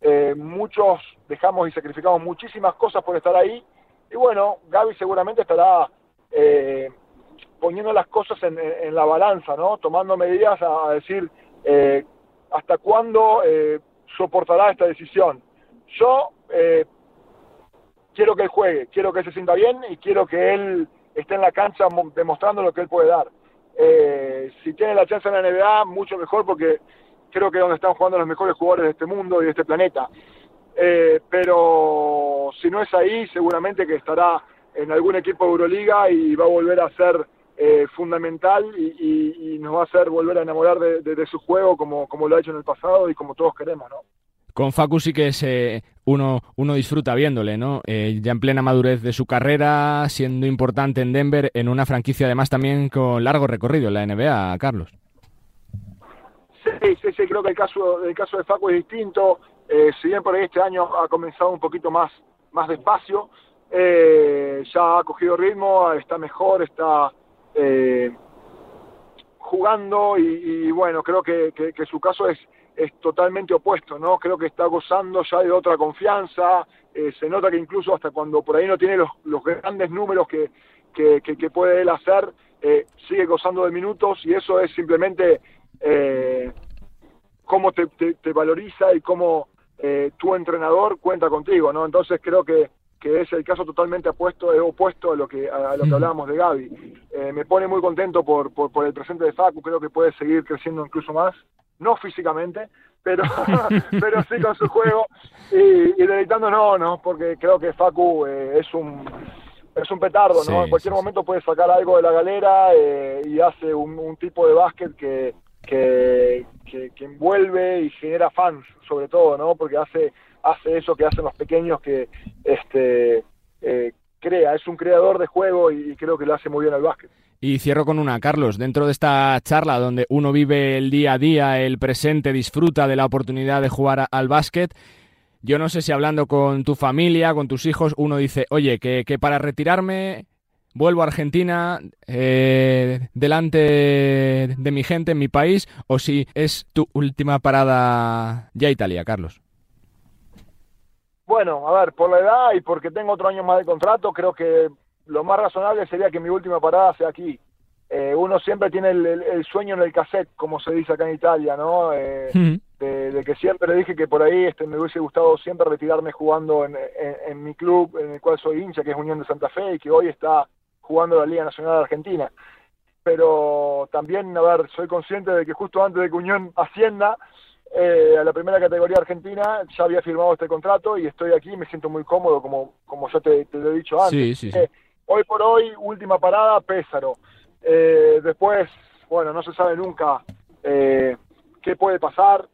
Eh, muchos dejamos y sacrificamos muchísimas cosas por estar ahí. Y bueno, Gaby seguramente estará eh, poniendo las cosas en, en, la balanza, ¿no? Tomando medidas a, decir eh, hasta cuándo eh, soportará esta decisión. Yo eh, quiero que él juegue, quiero que él se sienta bien y quiero que él esté en la cancha demostrando lo que él puede dar. Eh, si tiene la chance en la NBA, mucho mejor porque creo que es donde están jugando los mejores jugadores de este mundo y de este planeta. Eh, pero si no es ahí, seguramente que estará en algún equipo de Euroliga y va a volver a ser eh, fundamental y, y, y, nos va a hacer volver a enamorar de, de, de, su juego como, como lo ha hecho en el pasado y como todos queremos, ¿no? Con Facu sí que es, eh, uno, uno disfruta viéndole, ¿no? Eh, ya en plena madurez de su carrera, siendo importante en Denver, en una franquicia además también con largo recorrido en la NBA, Carlos. Sí, sí, sí, creo que el caso, el caso de Facu es distinto. Eh, si bien por ahí este año ha comenzado un poquito más, más despacio, eh, ya ha cogido ritmo, está mejor, está eh, jugando y, y, bueno, creo que, que, su caso es, es totalmente opuesto, ¿no? Creo que está gozando ya de otra confianza, eh, se nota que incluso hasta cuando por ahí no tiene los, los grandes números que, que, que puede él hacer, eh, sigue gozando de minutos y eso es simplemente eh, cómo te, te, valoriza y cómo eh, tu entrenador cuenta contigo, ¿no? Entonces creo que, que es el caso totalmente opuesto, es opuesto a lo que, a lo que hablábamos de Gaby. Eh, me pone muy contento por, por, por el presente de Facu, creo que puede seguir creciendo incluso más no físicamente, pero, pero sí con su juego y, y deleitándonos, ¿no? Porque creo que Facu eh, es un es un petardo, ¿no? Sí, en cualquier sí, momento puede sacar algo de la galera eh, y hace un, un, tipo de básquet que, que, que, envuelve y genera fans, sobre todo, ¿no? Porque hace hace eso que hacen los pequeños que este eh, crea, es un creador de juego y, creo que lo hace muy bien al básquet. Y cierro con una, Carlos, dentro de esta charla donde uno vive el día a día, el presente, disfruta de la oportunidad de jugar al básquet, yo no sé si hablando con tu familia, con tus hijos, uno dice, oye, que, que para retirarme vuelvo a Argentina eh, delante de mi gente, en mi país, o si es tu última parada ya Italia, Carlos. Bueno, a ver, por la edad y porque tengo otro año más de contrato, creo que lo más razonable sería que mi última parada sea aquí. Eh, uno siempre tiene el, el, el, sueño en el cassette, como se dice acá en Italia, ¿no? Eh, de, de, que siempre dije que por ahí este, me hubiese gustado siempre retirarme jugando en, en, en, mi club, en el cual soy hincha, que es Unión de Santa Fe, y que hoy está jugando la Liga Nacional de Argentina. Pero también, a ver, soy consciente de que justo antes de que Unión ascienda eh, a la primera categoría argentina, ya había firmado este contrato y estoy aquí, me siento muy cómodo, como, como ya te, te lo he dicho antes. Sí, sí, sí. Eh, hoy por hoy, última parada, Pésaro. Eh, después, bueno, no se sabe nunca eh, qué puede pasar.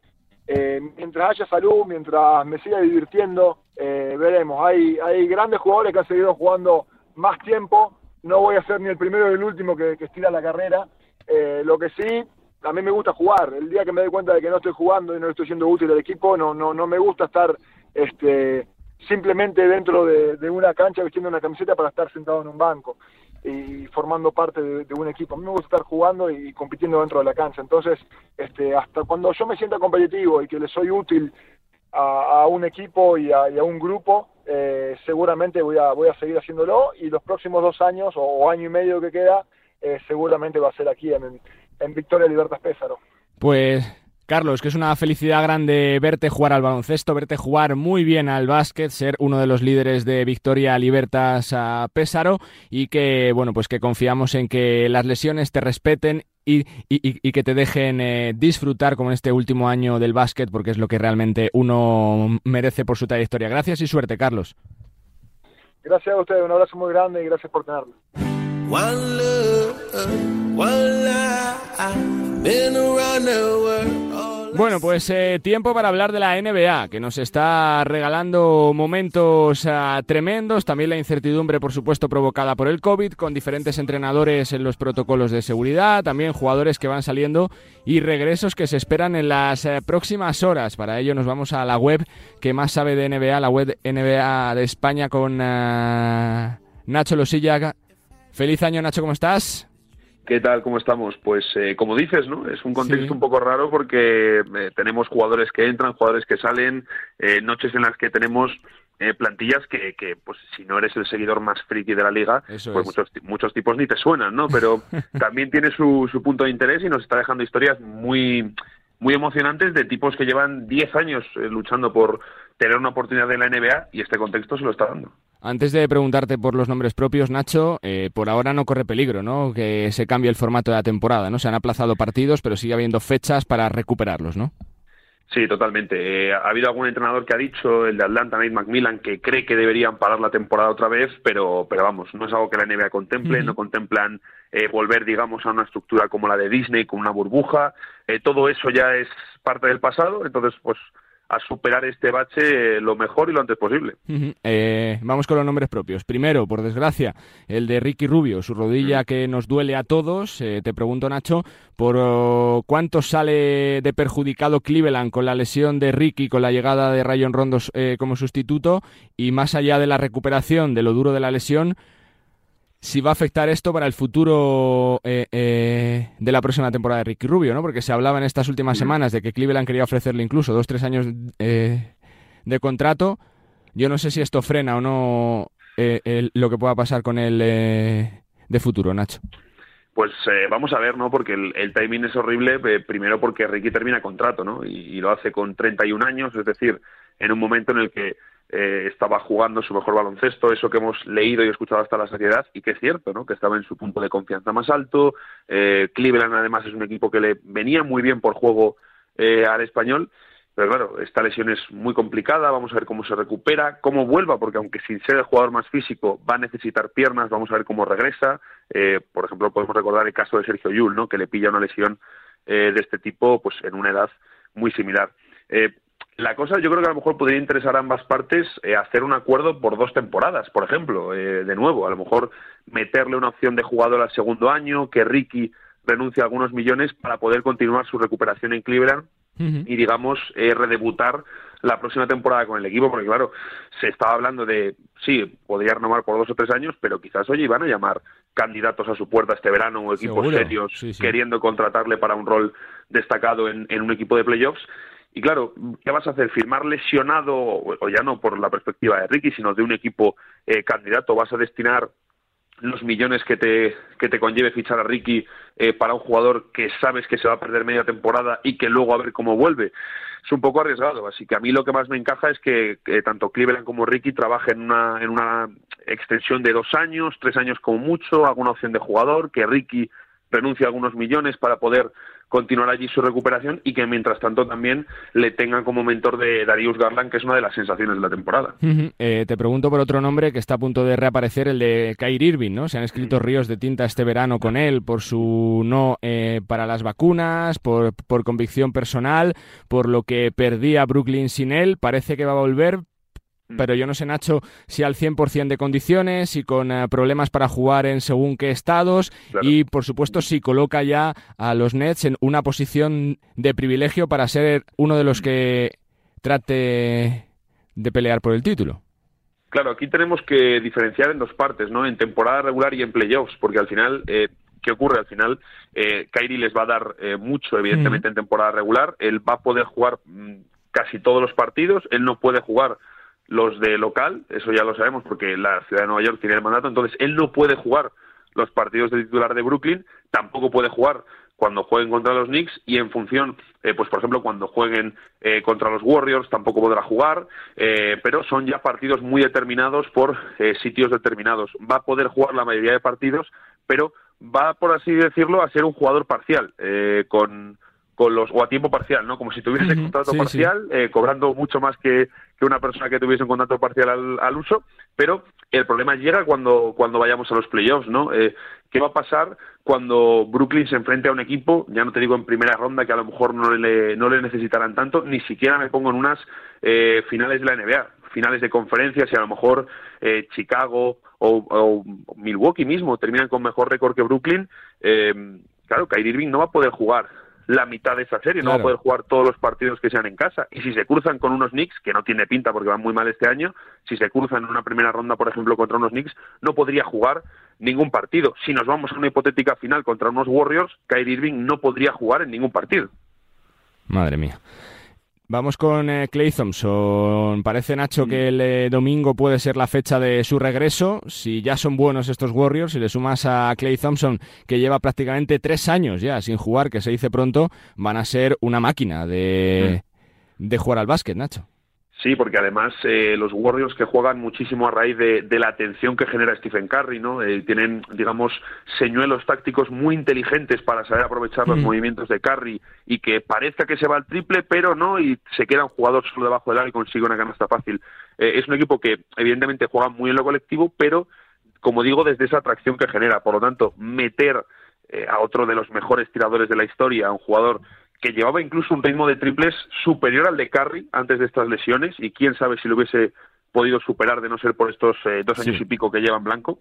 Eh, mientras haya salud, mientras me siga divirtiendo, eh, veremos. Hay, hay grandes jugadores que han seguido jugando más tiempo no voy a ser ni el primero ni el último que, que estira la carrera. Eh, lo que sí, a mí me gusta jugar. El día que me doy cuenta de que no estoy jugando y no estoy siendo útil al equipo, no, no, no me gusta estar este, simplemente dentro de, una cancha vistiendo una camiseta para estar sentado en un banco y formando parte de, un equipo. A mí me gusta estar jugando y compitiendo dentro de la cancha. Entonces, este, hasta cuando yo me sienta competitivo y que le soy útil a, un equipo y a, un grupo, eh, seguramente voy a, voy a seguir haciéndolo y los próximos dos años o, año y medio que queda, eh, seguramente va a ser aquí en, en Victoria Libertas Pésaro. Pues Carlos, que es una felicidad grande verte jugar al baloncesto, verte jugar muy bien al básquet, ser uno de los líderes de Victoria Libertas a y que, bueno, pues que confiamos en que las lesiones te respeten y, que te dejen eh, disfrutar como en este último año del básquet porque es lo que realmente uno merece por su trayectoria. Gracias y suerte, Carlos. Gracias a ustedes, un abrazo muy grande y gracias por tenerme. Bueno, pues eh, tiempo para hablar de la NBA, que nos está regalando momentos ah, tremendos, también la incertidumbre, por supuesto, provocada por el COVID, con diferentes entrenadores en los protocolos de seguridad, también jugadores que van saliendo y regresos que se esperan en las eh, próximas horas. Para ello nos vamos a la web que más sabe de NBA, la web NBA de España con ah, Nacho Losilla. Feliz año, Nacho, ¿cómo estás? ¿Qué tal? ¿Cómo estamos? Pues eh, como dices, ¿no? Es un contexto un poco raro porque eh, tenemos jugadores que entran, jugadores que salen, eh, noches en las que tenemos plantillas que, que, pues si no eres el seguidor más friki de la liga, pues muchos, muchos tipos ni te suenan, ¿no? Pero también tiene su, su punto de interés y nos está dejando historias muy muy emocionantes de tipos que llevan 10 años luchando por tener una oportunidad en la NBA y este contexto se lo está dando. Antes de preguntarte por los nombres propios, Nacho, eh, por ahora no corre peligro, ¿no? Que se cambie el formato de la temporada, ¿no? Se han aplazado partidos, pero sigue habiendo fechas para recuperarlos, ¿no? Sí, totalmente. Eh, ha habido algún entrenador que ha dicho, el de Atlanta, Nate McMillan, que cree que deberían parar la temporada otra vez, pero, pero vamos, no es algo que la NBA contemple, no contemplan eh, volver, digamos, a una estructura como la de Disney, con una burbuja. todo eso ya es parte del pasado, entonces, pues a superar este bache lo mejor y lo antes posible. Eh, vamos con los nombres propios. Primero, por desgracia, el de Ricky Rubio, su rodilla que nos duele a todos. Eh, te pregunto, Nacho, ¿por oh, cuánto sale de perjudicado Cleveland con la lesión de Ricky, con la llegada de Rayon Rondos eh, como sustituto? Y más allá de la recuperación, de lo duro de la lesión, si va a afectar esto para el futuro eh, eh, de la próxima temporada de Ricky Rubio, ¿no? Porque se hablaba en estas últimas semanas de que Cleveland quería ofrecerle incluso dos, tres años eh, de contrato. Yo no sé si esto frena o no lo que pueda pasar con él de futuro, Nacho. Pues vamos a ver, ¿no? Porque el, timing es horrible, primero porque Ricky termina contrato, ¿no? Y, y, lo hace con 31 años, es decir, en un momento en el que eh, estaba jugando su mejor baloncesto, eso que hemos leído y escuchado hasta la saciedad, y que es cierto, ¿no? que estaba en su punto de confianza más alto. Eh, Cleveland, además, es un equipo que le venía muy bien por juego eh, al español. Pero claro, esta lesión es muy complicada, vamos a ver cómo se recupera, cómo vuelva, porque aunque sin ser el jugador más físico va a necesitar piernas, vamos a ver cómo regresa. por ejemplo, podemos recordar el caso de Sergio Yul, ¿no? que le pilla una lesión de este tipo pues en una edad muy similar. La cosa, yo creo que a lo mejor podría interesar a ambas partes eh, hacer un acuerdo por dos temporadas, por ejemplo, eh, de nuevo, a lo mejor meterle una opción de jugador al segundo año, que Ricky renuncie a algunos millones para poder continuar su recuperación en Cleveland y, digamos, eh, redebutar la próxima temporada con el equipo, porque claro, se estaba hablando de, sí, podría renovar por dos o tres años, pero quizás, oye, iban a llamar candidatos a su puerta este verano o equipos serios queriendo contratarle para un rol destacado en, en un equipo de playoffs y claro, ¿qué vas a hacer? ¿Firmar lesionado, o ya no por la perspectiva de Ricky, sino de un equipo eh, candidato? ¿Vas a destinar los millones que te, que te conlleve fichar a Ricky eh, para un jugador que sabes que se va a perder media temporada y que luego a ver cómo vuelve? Es un poco arriesgado, así que a mí lo que más me encaja es que, tanto Cleveland como Ricky trabajen en una, en una extensión de dos años, tres años como mucho, alguna opción de jugador, que Ricky renuncie a algunos millones para poder continuar allí su recuperación y que mientras tanto también le tengan como mentor de Darius Garland, que es una de las sensaciones de la temporada. Eh, te pregunto por otro nombre que está a punto de reaparecer, el de Kyrie Irving, ¿no? Se han escrito ríos de tinta este verano con él por su no eh, para las vacunas, por, por convicción personal, por lo que perdía Brooklyn sin él. Parece que va a volver, pero yo no sé, Nacho, si al 100% de condiciones y con eh, problemas para jugar en según qué estados y, por supuesto, si coloca ya a los Nets en una posición de privilegio para ser uno de los que trate de pelear por el título. Claro, aquí tenemos que diferenciar en dos partes, ¿no? En temporada regular y en playoffs, porque al final, eh, ¿qué ocurre? Al final, eh, Kyrie les va a dar eh, mucho, evidentemente, en temporada regular. Él va a poder jugar mm, casi todos los partidos. Él no puede jugar los de local, eso ya lo sabemos, porque la ciudad de Nueva York tiene el mandato. Entonces, él no puede jugar los partidos de titular de Brooklyn, tampoco puede jugar cuando jueguen contra los Knicks y en función, eh, pues por ejemplo, cuando jueguen eh, contra los Warriors tampoco podrá jugar, eh, pero son ya partidos muy determinados por sitios determinados. Va a poder jugar la mayoría de partidos, pero va, por así decirlo, a ser un jugador parcial, con, con los o a tiempo parcial, ¿no? Como si tuviese contrato parcial, cobrando mucho más que, que, una persona que tuviese un contrato parcial al, al, uso, pero el problema llega cuando, cuando vayamos a los playoffs, ¿no? ¿Qué va a pasar cuando Brooklyn se enfrente a un equipo, ya no te digo en primera ronda, que a lo mejor no le, no le necesitarán tanto, ni siquiera me pongo en unas eh, finales de la NBA, finales de conferencias y a lo mejor eh, Chicago o, Milwaukee mismo terminan con mejor récord que Brooklyn, eh, claro, Kyrie Irving no va a poder jugar la mitad de esa serie, no va a poder jugar todos los partidos que sean en casa. Y si se cruzan con unos Knicks, que no tiene pinta porque van muy mal este año, si se cruzan en una primera ronda, por ejemplo, contra unos Knicks, no podría jugar ningún partido. Si nos vamos a una hipotética final contra unos Warriors, Kyrie Irving no podría jugar en ningún partido. Madre mía. Vamos con eh, Clay Thompson. Parece, Nacho, que el eh, domingo puede ser la fecha de su regreso. Si ya son buenos estos Warriors, si le sumas a Clay Thompson, que lleva prácticamente tres años ya sin jugar, que se dice pronto, van a ser una máquina de, de jugar al básquet, Nacho. Sí, porque además eh, los Warriors que juegan muchísimo a raíz de, la atención que genera Stephen Curry, ¿no? Eh, tienen, digamos, señuelos tácticos muy inteligentes para saber aprovechar los movimientos de Curry y que parezca que se va al triple, pero no, y se queda un jugador solo debajo del área y consigue una canasta fácil. Eh, es un equipo que evidentemente juega muy en lo colectivo, pero, como digo, desde esa atracción que genera. Por lo tanto, meter a otro de los mejores tiradores de la historia, a un jugador que llevaba incluso un ritmo de triples superior al de Curry antes de estas lesiones y quién sabe si lo hubiese podido superar de no ser por estos eh, dos años y pico que lleva en blanco.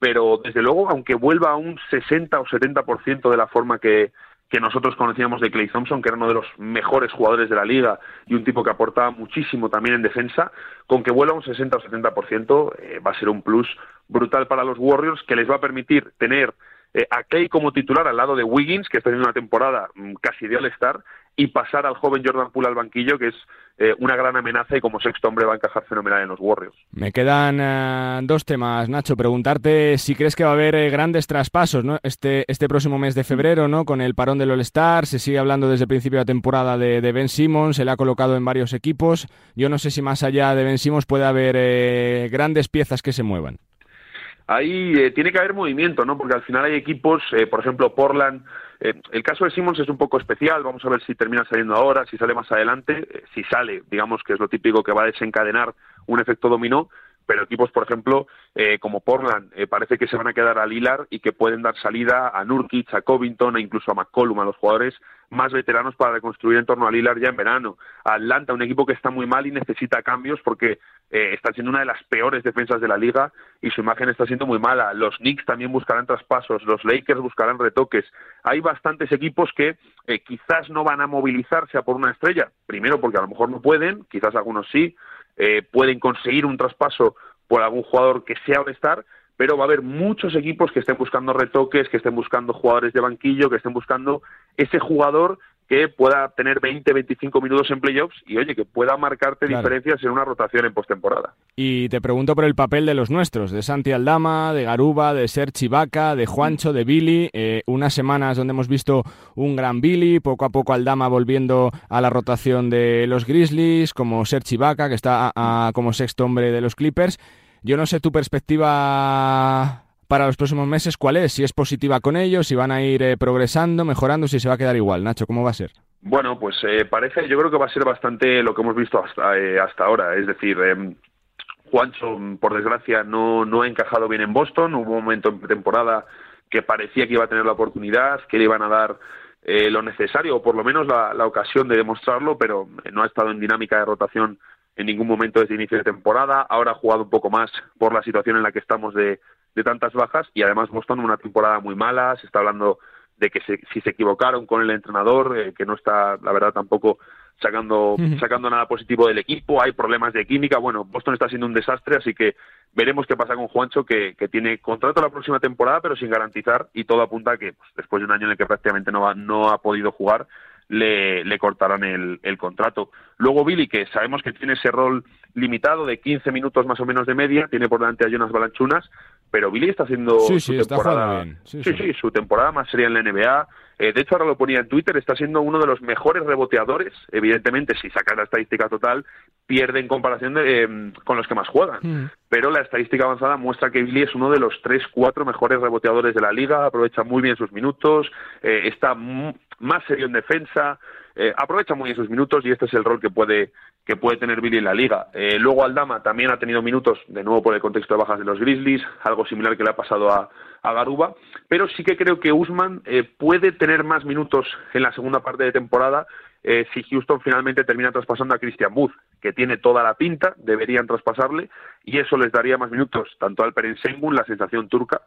Pero desde luego, aunque vuelva a un 60 o 70% de la forma que, que nosotros conocíamos de Clay Thompson, que era uno de los mejores jugadores de la liga y un tipo que aportaba muchísimo también en defensa, con que vuelva a un 60 o 70% eh, va a ser un plus brutal para los Warriors que les va a permitir tener eh, a como titular al lado de Wiggins, que está en una temporada mm, casi de All-Star, y pasar al joven Jordan Poole al banquillo, que es eh, una gran amenaza y como sexto hombre va a encajar fenomenal en los Warriors. Me quedan eh, dos temas, Nacho. Preguntarte si crees que va a haber grandes traspasos ¿no? este, este próximo mes de febrero, ¿no? con el parón del All-Star. Se sigue hablando desde el principio de la temporada de, Ben Simmons, se le ha colocado en varios equipos. Yo no sé si más allá de Ben Simmons puede haber grandes piezas que se muevan ahí eh, tiene que haber movimiento, ¿no? Porque al final hay equipos, eh, por ejemplo, Portland. Eh, el caso de Simmons es un poco especial. Vamos a ver si termina saliendo ahora, si sale más adelante. si sale, digamos que es lo típico que va a desencadenar un efecto dominó pero equipos, por ejemplo, como Portland, parece que se van a quedar a Lilar y que pueden dar salida a Nurkic, a Covington e incluso a McCollum, a los jugadores más veteranos para reconstruir en torno a Lilar ya en verano. Atlanta, un equipo que está muy mal y necesita cambios porque eh, está siendo una de las peores defensas de la liga y su imagen está siendo muy mala. Los Knicks también buscarán traspasos, los Lakers buscarán retoques. Hay bastantes equipos que eh, quizás no van a movilizarse a por una estrella, primero porque a lo mejor no pueden, quizás algunos sí, eh, pueden conseguir un traspaso por algún jugador que sea All-Star, pero va a haber muchos equipos que estén buscando retoques, que estén buscando jugadores de banquillo, que estén buscando ese jugador que pueda tener 20, 25 minutos en playoffs y oye, que pueda marcarte diferencias en una rotación en postemporada. Y te pregunto por el papel de los nuestros, de Santi Aldama, de Garuba, de Sergi Vaca, de Juancho, de Billy, eh, unas semanas donde hemos visto un gran Billy, poco a poco Aldama volviendo a la rotación de los Grizzlies, como Sergi Vaca, que está como sexto hombre de los Clippers. Yo no sé tu perspectiva para los próximos meses, ¿cuál es? Si es positiva con ellos, si van a ir eh, progresando, mejorando, si se va a quedar igual. Nacho, ¿cómo va a ser? Bueno, pues eh, parece, yo creo que va a ser bastante lo que hemos visto hasta, eh, hasta ahora. Es decir, em, Juancho, por desgracia, no, no ha encajado bien en Boston. Hubo un momento en temporada que parecía que iba a tener la oportunidad, que le iban a dar lo necesario, o por lo menos la ocasión de demostrarlo, pero no ha estado en dinámica de rotación en ningún momento desde inicio de temporada. Ahora ha jugado un poco más por la situación en la que estamos de, de tantas bajas y además Boston una temporada muy mala. Se está hablando de que si se equivocaron con el entrenador, eh, que no está, la verdad, tampoco sacando, sacando nada positivo del equipo, hay problemas de química, bueno, Boston está siendo un desastre, así que veremos qué pasa con Juancho, que, que tiene contrato la próxima temporada, pero sin garantizar, y todo apunta a que pues, después de un año en el que prácticamente no, no ha podido jugar, le, le cortarán el, el, contrato. Luego Billy, que sabemos que tiene ese rol limitado de 15 minutos más o menos de media, tiene por delante a Jonas Balanchunas, pero Billy está haciendo su temporada, sí, sí, su temporada más seria en la NBA. Eh, de hecho, ahora lo ponía en Twitter, está siendo uno de los mejores reboteadores. Evidentemente, si saca la estadística total, pierde en comparación eh, con los que más juegan. Mm. Pero la estadística avanzada muestra que Billy es uno de los tres, cuatro mejores reboteadores de la liga, aprovecha muy bien sus minutos, eh, está más serio en defensa, aprovecha muy bien sus minutos y este es el rol que puede que puede tener Billy en la liga. Eh, luego Aldama también ha tenido minutos, de nuevo por el contexto de bajas de los Grizzlies, algo similar que le ha pasado a, a Garuba, pero sí que creo que Usman eh, puede tener más minutos en la segunda parte de temporada eh, si Houston finalmente termina traspasando a Christian Booth, que tiene toda la pinta, deberían traspasarle, y eso les daría más minutos tanto al Perensengun, la sensación turca,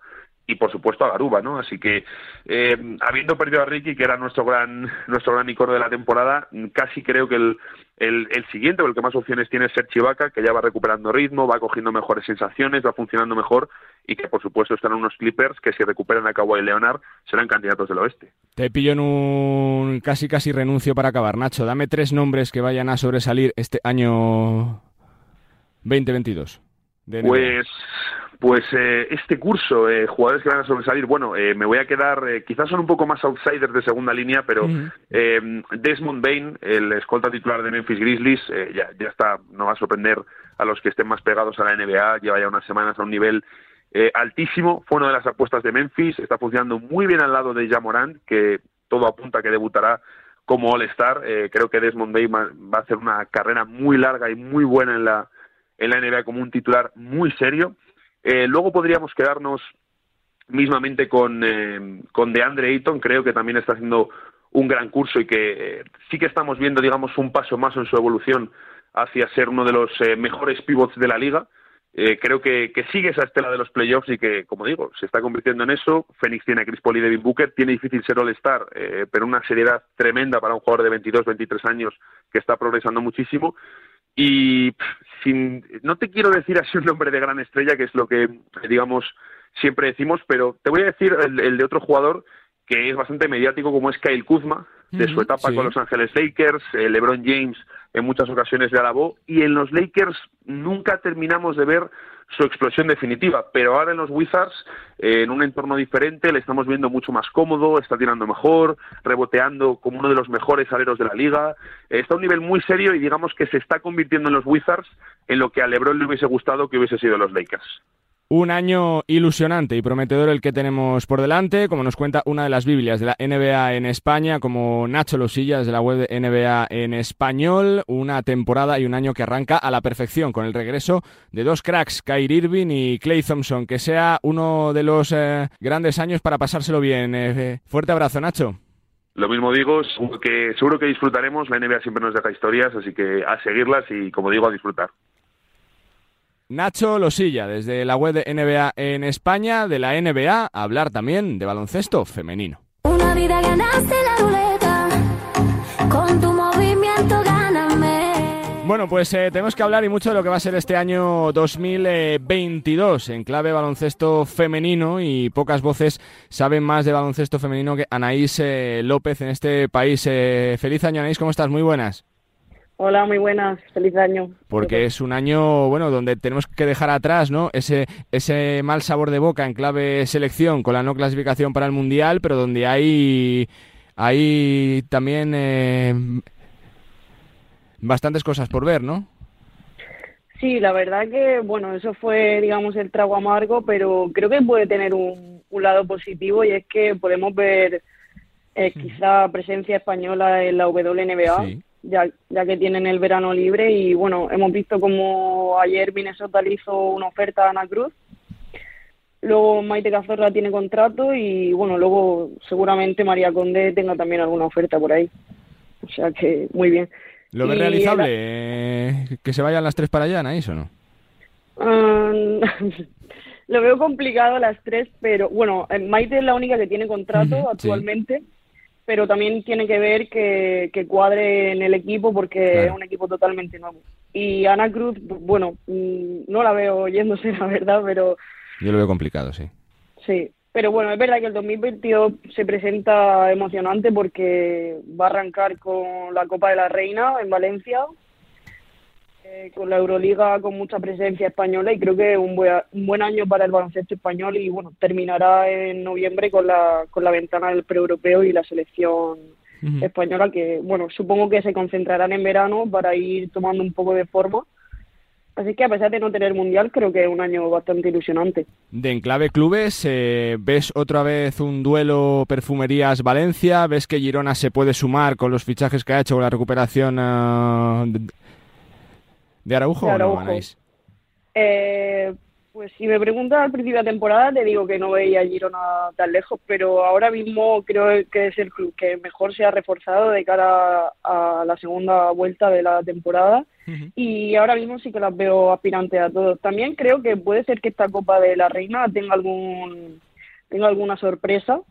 y por supuesto a Garuba, ¿no? Así que eh, habiendo perdido a Ricky, que era nuestro gran nuestro gran icono de la temporada, casi creo que el, el, el, siguiente o el que más opciones tiene es ser Chivaca, que ya va recuperando ritmo, va cogiendo mejores sensaciones, va funcionando mejor y que por supuesto están unos Clippers que si recuperan a Kawhi Leonard serán candidatos del oeste. Te pillo en un casi casi renuncio para acabar, Nacho. Dame tres nombres que vayan a sobresalir este año 2022. pues pues eh, este curso, eh, jugadores que van a sobresalir, bueno, eh, me voy a quedar, eh, quizás son un poco más outsiders de segunda línea, pero eh, Desmond Bain, el escolta titular de Memphis Grizzlies, ya, ya está, no va a sorprender a los que estén más pegados a la NBA, lleva ya unas semanas a un nivel altísimo, fue una de las apuestas de Memphis, está funcionando muy bien al lado de Jamorant, que todo apunta a que debutará como All-Star, creo que Desmond Bain va, va a hacer una carrera muy larga y muy buena en la, en la NBA como un titular muy serio, eh, luego podríamos quedarnos mismamente con, eh, con DeAndre Ayton, creo que también está haciendo un gran curso y que eh, sí que estamos viendo, digamos, un paso más en su evolución hacia ser uno de los eh, mejores pivots de la liga. Eh, creo que, que, sigue esa estela de los playoffs y que, como digo, se está convirtiendo en eso. Phoenix tiene a Chris Paul y Devin Booker, tiene difícil ser All-Star, eh, pero una seriedad tremenda para un jugador de 22, 23 años que está progresando muchísimo. Y sin, no te quiero decir así un nombre de gran estrella, que es lo que, digamos, siempre decimos, pero te voy a decir el, el de otro jugador que es bastante mediático, como es Kyle Kuzma, de su etapa sí. con Los Ángeles Lakers, eh, LeBron James en muchas ocasiones le alabó, y en los Lakers nunca terminamos de ver su explosión definitiva, pero ahora en los Wizards, eh, en un entorno diferente, le estamos viendo mucho más cómodo, está tirando mejor, reboteando como uno de los mejores aleros de la liga, eh, está a un nivel muy serio y digamos que se está convirtiendo en los Wizards en lo que a LeBron le hubiese gustado que hubiese sido los Lakers. Un año ilusionante y prometedor el que tenemos por delante, como nos cuenta una de las Biblias de la NBA en España, como Nacho Losillas de la web de NBA en español, una temporada y un año que arranca a la perfección con el regreso de dos cracks, Kyrie Irving y Clay Thompson, que sea uno de los eh, grandes años para pasárselo bien. Eh, fuerte abrazo, Nacho. Lo mismo digo, que, seguro que disfrutaremos, la NBA siempre nos deja historias, así que a seguirlas y, como digo, a disfrutar. Nacho Losilla, desde la web de NBA en España, de la NBA, a hablar también de baloncesto femenino. Una vida ganaste la ruleta, con tu movimiento gáname. Bueno, pues eh, tenemos que hablar y mucho de lo que va a ser este año 2022 en clave baloncesto femenino y pocas voces saben más de baloncesto femenino que Anaís eh, López en este país. Eh, feliz año, Anaís, ¿cómo estás? Muy buenas. Hola, muy buenas, feliz año. Porque es un año, bueno, donde tenemos que dejar atrás, ¿no? Ese, ese mal sabor de boca en clave selección con la no clasificación para el Mundial, pero donde hay, hay también eh, bastantes cosas por ver, ¿no? Sí, la verdad que, bueno, eso fue, digamos, el trago amargo, pero creo que puede tener un, un lado positivo y es que podemos ver eh, quizá presencia española en la WNBA. Sí ya, ya que tienen el verano libre y bueno, hemos visto como ayer Minnesota le hizo una oferta a Ana Cruz, luego Maite Cazorla tiene contrato y bueno, luego seguramente María Conde tenga también alguna oferta por ahí, o sea que muy bien. ¿Lo ves realizable? el- eh, ¿Que se vayan las tres para allá, Anaís, o no? Um, lo veo complicado las tres, pero bueno, eh, Maite es la única que tiene contrato actualmente, pero también tiene que ver que, que cuadre en el equipo porque Claro. es un equipo totalmente nuevo. Y Ana Cruz, bueno, mm, no la veo yéndose, la verdad, pero Yo lo veo complicado, sí. sí. Pero bueno, es verdad que el 2022 se presenta emocionante porque va a arrancar con la Copa de la Reina en Valencia, eh, con la Euroliga con mucha presencia española y creo que es un, buen- un buen año para el baloncesto español y bueno, terminará en noviembre con la, con la ventana del pre-europeo y la selección española que bueno, supongo que se concentrarán en verano para ir tomando un poco de forma. Así que a pesar de no tener mundial, creo que es un año bastante ilusionante. De Enclave Clubes, eh, ¿ves otra vez un duelo Perfumerías-Valencia? ¿Ves que Girona se puede sumar con los fichajes que ha hecho con la recuperación ah, de, de Araujo, De o no. Anaís? Eh, pues si me preguntas al principio de la temporada, te digo que no veía a Girona tan lejos, pero ahora mismo creo que es el club que mejor se ha reforzado de cara a la segunda vuelta de la temporada y ahora mismo sí que las veo aspirantes a todos. También creo que puede ser que esta Copa de la Reina tenga algún tenga alguna sorpresa.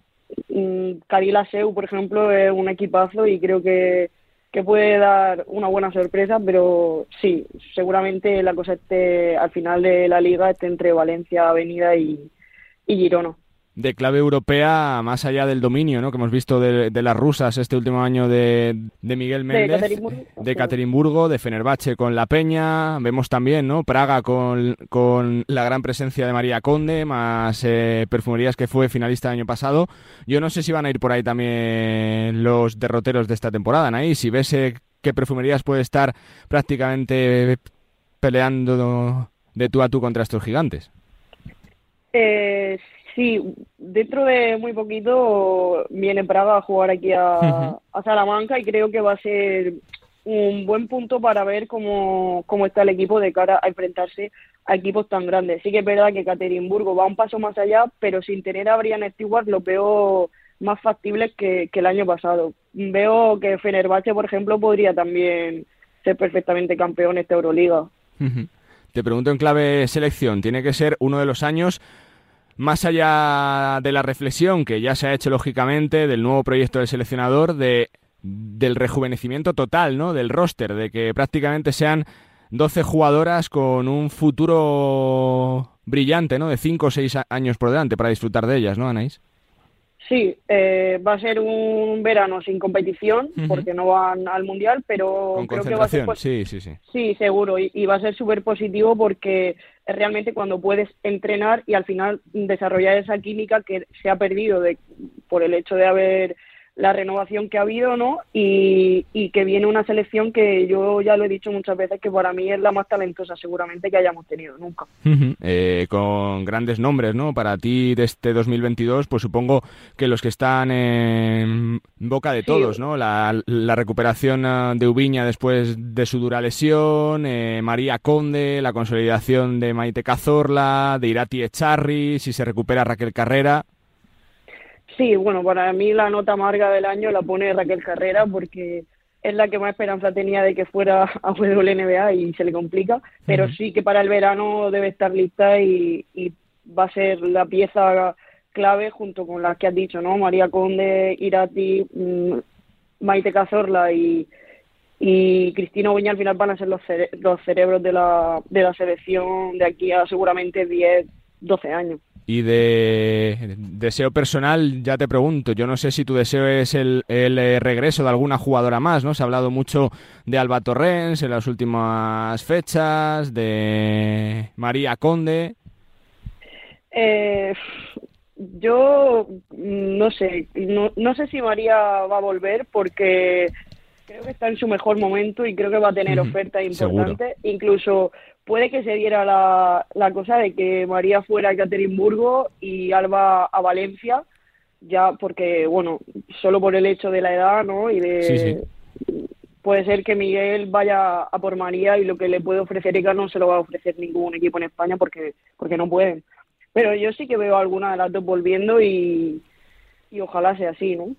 Mm, Carila Seu, por ejemplo, es un equipazo y creo que, que puede dar una buena sorpresa, pero sí, seguramente la cosa esté al final de la liga esté entre Valencia, Avenida y, y Girona. De clave europea, más allá del dominio ¿no? que hemos visto de, de las rusas este último año de, de Miguel Méndez, de Caterimburgo, de Fenerbahce con La Peña, vemos también ¿no? Praga con, con la gran presencia de María Conde, más eh, Perfumerías que fue finalista el año pasado. Yo no sé si van a ir por ahí también los derroteros de esta temporada, Anaí, si ves eh, que Perfumerías puede estar prácticamente peleando de tú a tú contra estos gigantes. Eh, sí, dentro de muy poquito viene Praga a jugar aquí a, a Salamanca y creo que va a ser un buen punto para ver cómo, cómo está el equipo de cara a enfrentarse a equipos tan grandes. Sí que es verdad que Caterimburgo va un paso más allá, pero sin tener a Brian Stewart lo veo más factibles que, que el año pasado. Veo que Fenerbahce, por ejemplo, podría también ser perfectamente campeón esta Euroliga. Te pregunto en clave selección, tiene que ser uno de los años más allá de la reflexión que ya se ha hecho lógicamente del nuevo proyecto del seleccionador de del rejuvenecimiento total, ¿no? Del roster, de que prácticamente sean 12 jugadoras con un futuro brillante, ¿no? De 5 o 6 años por delante para disfrutar de ellas, ¿no, Anaís? Sí, eh, va a ser un verano sin competición porque no van al mundial, pero Con creo que va a ser pos- sí, sí, sí. sí, seguro y, y va a ser súper positivo porque es realmente cuando puedes entrenar y al final desarrollar esa química que se ha perdido de, por el hecho de haber la renovación que ha habido, ¿no? Y, y que viene una selección que yo ya lo he dicho muchas veces que para mí es la más talentosa seguramente que hayamos tenido nunca. Eh, con grandes nombres, ¿no? Para ti de este 2022, pues supongo que los que están en boca de Sí. todos, ¿no? La, la recuperación ah, de Ubiña después de su dura lesión, eh, María Conde, la consolidación de Maite Cazorla, de Irati Echarri, si se recupera Raquel Carrera. Sí, bueno, para mí la nota amarga del año la pone Raquel Carrera porque es la que más esperanza tenía de que fuera a WNBA y se le complica, pero sí que para el verano debe estar lista y, y va a ser la pieza clave junto con las que has dicho, ¿no? María Conde, Irati, mm, Maite Cazorla y, y Cristina Ubiña al final van a ser los, cere- los cerebros de la, de la selección de aquí a seguramente 10, 12 años. Y de deseo personal, ya te pregunto, yo no sé si tu deseo es el, el, eh, regreso de alguna jugadora más, ¿no? Se ha hablado mucho de Alba Torrens en las últimas fechas, de María Conde. Eh, yo no sé, no, no sé si María va a volver porque creo que está en su mejor momento y creo que va a tener ofertas importantes. Incluso puede que se diera la, la cosa de que María fuera a Ekaterimburgo y Alba a Valencia, ya porque, bueno, solo por el hecho de la edad, ¿no? Y de, Sí, sí. puede ser que Miguel vaya a por María y lo que le puede ofrecer Eka no se lo va a ofrecer ningún equipo en España porque, porque no pueden. Pero yo sí que veo alguna de las dos volviendo y, y ojalá sea así, ¿no?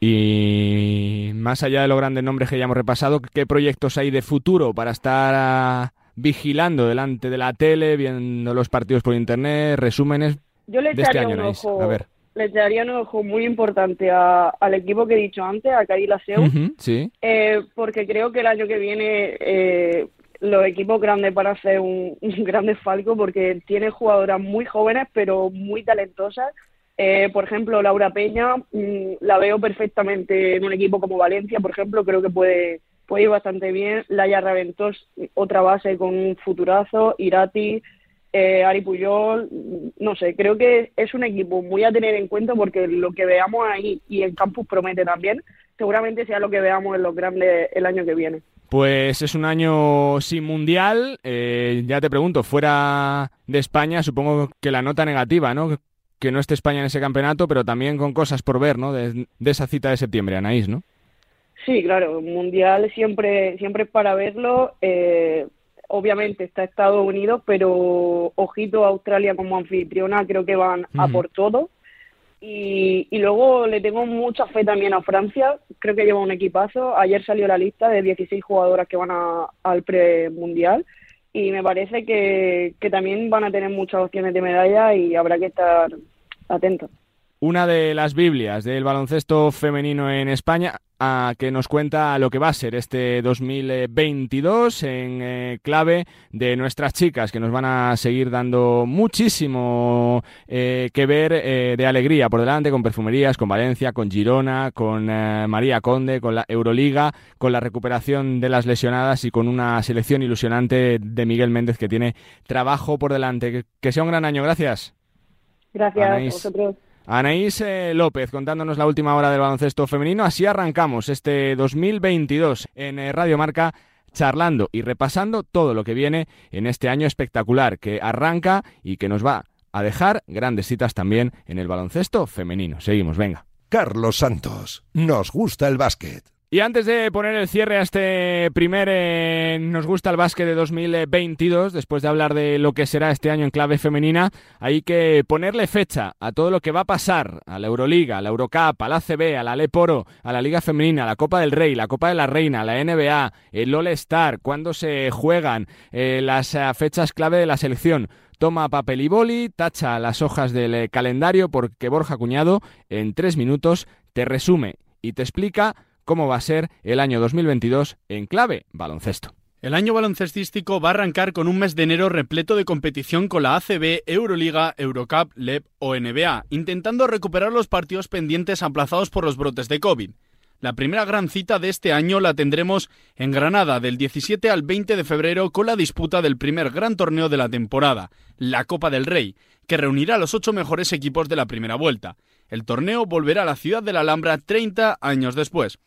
Y más allá de los grandes nombres que ya hemos repasado, ¿qué proyectos hay de futuro para estar vigilando delante de la tele, viendo los partidos por internet, resúmenes Yo le de este año, un Anaís? ojo, A ver. le echaría un ojo muy importante a- al equipo que he dicho antes, a Cádiz Laseu, sí. eh, porque creo que el año que viene eh, los equipos grandes van a ser un, un gran desfalco porque tiene jugadoras muy jóvenes pero muy talentosas. Eh, por ejemplo, Laura Peña mm, la veo perfectamente en un equipo como Valencia, por ejemplo, creo que puede, puede ir bastante bien. Laia Raventós, otra base con un futurazo, Irati, eh, Ari Puyol, no sé, creo que es un equipo muy a tener en cuenta porque lo que veamos ahí y en campus promete también, seguramente sea lo que veamos en los grandes el año que viene. Pues es un año sin mundial. eh, ya te pregunto, fuera de España, supongo que la nota negativa, ¿no? Que no esté España en ese campeonato, pero también con cosas por ver, ¿no? De, de esa cita de septiembre, Anaís, ¿no? Sí, claro, mundial siempre, siempre es para verlo. eh, obviamente está Estados Unidos, pero ojito a Australia como anfitriona, creo que van a por todo. Y, y luego le tengo mucha fe también a Francia, creo que lleva un equipazo. Ayer salió la lista de 16 jugadoras que van a- al premundial y me parece que, que también van a tener muchas opciones de medalla y habrá que estar atentos. Una de las Biblias del baloncesto femenino en España, a que nos cuenta lo que va a ser este 2022 en eh, clave de nuestras chicas, que nos van a seguir dando muchísimo eh, que ver eh, de alegría por delante, con perfumerías, con Valencia, con Girona, con eh, María Conde, con la Euroliga, con la recuperación de las lesionadas y con una selección ilusionante de Miguel Méndez que tiene trabajo por delante. Que, que sea un gran año, gracias. Gracias Anaís. eh, López contándonos la última hora del baloncesto femenino. Así arrancamos este 2022 en eh, Radio Marca charlando y repasando todo lo que viene en este año espectacular que arranca y que nos va a dejar grandes citas también en el baloncesto femenino. Seguimos, venga. Carlos Santos. Nos gusta el básquet. Y antes de poner el cierre a este primer eh, Nos gusta el básquet de 2022, después de hablar de lo que será este año en clave femenina, hay que ponerle fecha a todo lo que va a pasar, a la Euroliga, a la Eurocup, a la ACB, a la Leporo, a la Liga Femenina, a la Copa del Rey, la Copa de la Reina, la NBA, el All-Star, cuándo se juegan, eh, las eh, fechas clave de la selección. Toma papel y boli, tacha las hojas del eh, calendario porque Borja Cuñado en tres minutos te resume y te explica cómo va a ser el año 2022 en clave baloncesto. El año baloncestístico va a arrancar con un mes de enero repleto de competición con la ACB, Euroliga, Eurocup, LEP o NBA, intentando recuperar los partidos pendientes aplazados por los brotes de COVID. La primera gran cita de este año la tendremos en Granada del 17 al 20 de febrero con la disputa del primer gran torneo de la temporada, la Copa del Rey, que reunirá a los ocho mejores equipos de la primera vuelta. El torneo volverá a la ciudad de la Alhambra 30 años después.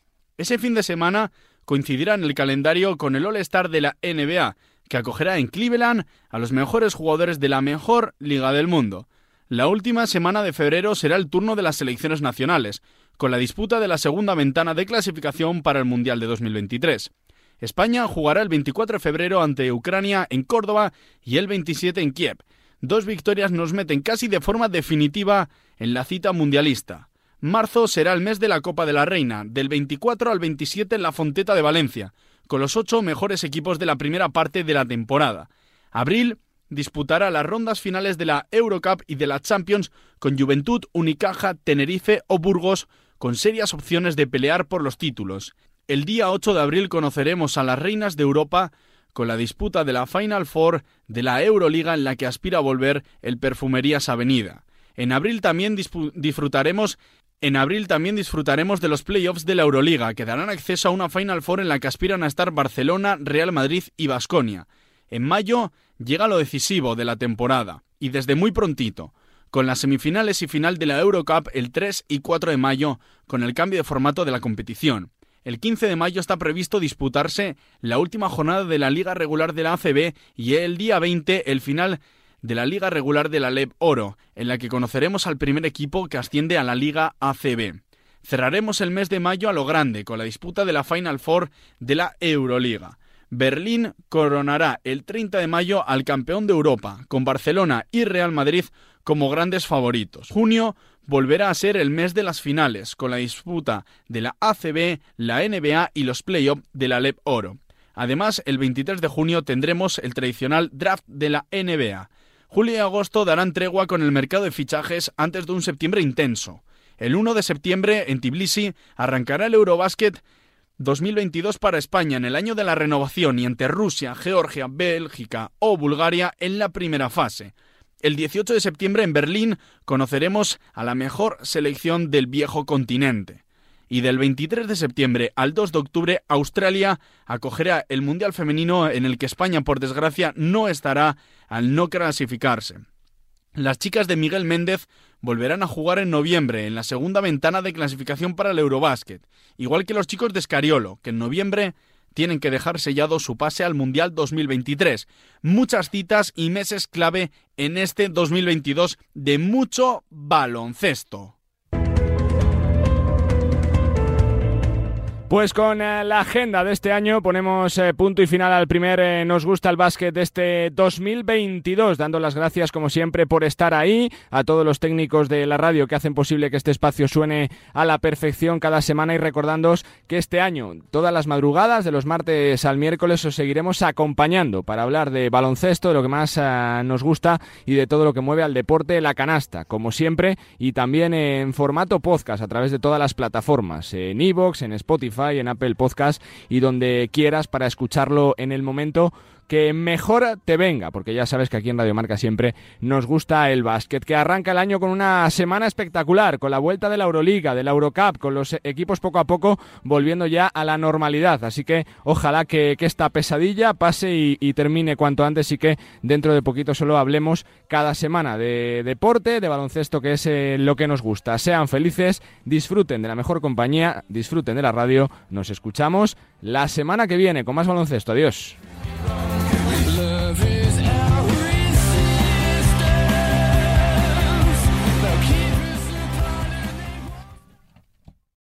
Ese fin de semana coincidirá en el calendario con el All-Star de la NBA, que acogerá en Cleveland a los mejores jugadores de la mejor liga del mundo. La última semana de febrero será el turno de las selecciones nacionales, con la disputa de la segunda ventana de clasificación para el Mundial de 2023. España jugará el 24 de febrero ante Ucrania en Córdoba y el 27 en Kiev. Dos victorias nos meten casi de forma definitiva en la cita mundialista. Marzo será el mes de la Copa de la Reina, del 24 al 27 en la Fonteta de Valencia, con los ocho mejores equipos de la primera parte de la temporada. Abril disputará las rondas finales de la Eurocup y de la Champions con Juventud, Unicaja, Tenerife o Burgos, con serias opciones de pelear por los títulos. El día 8 de abril conoceremos a las reinas de Europa con la disputa de la Final Four de la Euroliga en la que aspira a volver el Perfumerías Avenida. En abril también disfrutaremos en abril también disfrutaremos de los playoffs de la Euroliga, que darán acceso a una Final Four en la que aspiran a estar Barcelona, Real Madrid y Basconia. En mayo llega lo decisivo de la temporada, y desde muy prontito, con las semifinales y final de la Eurocup el 3 y 4 de mayo, con el cambio de formato de la competición. El 15 de mayo está previsto disputarse la última jornada de la liga regular de la ACB y el día 20 el final de la liga regular de la LEB Oro, en la que conoceremos al primer equipo que asciende a la liga ACB. Cerraremos el mes de mayo a lo grande con la disputa de la Final Four de la Euroliga. Berlín coronará el 30 de mayo al campeón de Europa, con Barcelona y Real Madrid como grandes favoritos. Junio volverá a ser el mes de las finales, con la disputa de la ACB, la NBA y los playoffs de la LEP Oro. Además, el 23 de junio tendremos el tradicional draft de la NBA. Julio y agosto darán tregua con el mercado de fichajes antes de un septiembre intenso. El 1 de septiembre, en Tbilisi, arrancará el Eurobasket 2022 para España en el año de la renovación y entre Rusia, Georgia, Bélgica o Bulgaria en la primera fase. El 18 de septiembre en Berlín conoceremos a la mejor selección del viejo continente. Y del 23 de septiembre al 2 de octubre, Australia acogerá el Mundial Femenino en el que España, por desgracia, no estará al no clasificarse. Las chicas de Miguel Méndez volverán a jugar en noviembre en la segunda ventana de clasificación para el Eurobásquet, igual que los chicos de Escariolo, que en noviembre tienen que dejar sellado su pase al Mundial 2023. Muchas citas y meses clave en este 2022 de mucho baloncesto. Pues con eh, la agenda de este año ponemos eh, punto y final al primer eh, Nos gusta el básquet de este 2022, dando las gracias como siempre por estar ahí, a todos los técnicos de la radio que hacen posible que este espacio suene a la perfección cada semana y recordándoos que este año, todas las madrugadas, de los martes al miércoles, os seguiremos acompañando para hablar de baloncesto, de lo que más nos gusta y de todo lo que mueve al deporte, la canasta, como siempre, y también en formato podcast a través de todas las plataformas, en Evox, en Spotify, en Apple Podcast y donde quieras para escucharlo en el momento que mejor te venga, porque ya sabes que aquí en Radio Marca siempre nos gusta el básquet, que arranca el año con una semana espectacular, con la vuelta de la Euroliga, de la Eurocup, con los equipos poco a poco volviendo ya a la normalidad. Así que ojalá que, esta pesadilla pase y, termine cuanto antes y que dentro de poquito solo hablemos cada semana de deporte, de baloncesto, que es eh, lo que nos gusta. Sean felices, disfruten de la mejor compañía, disfruten de la radio. Nos escuchamos la semana que viene con más baloncesto. Adiós.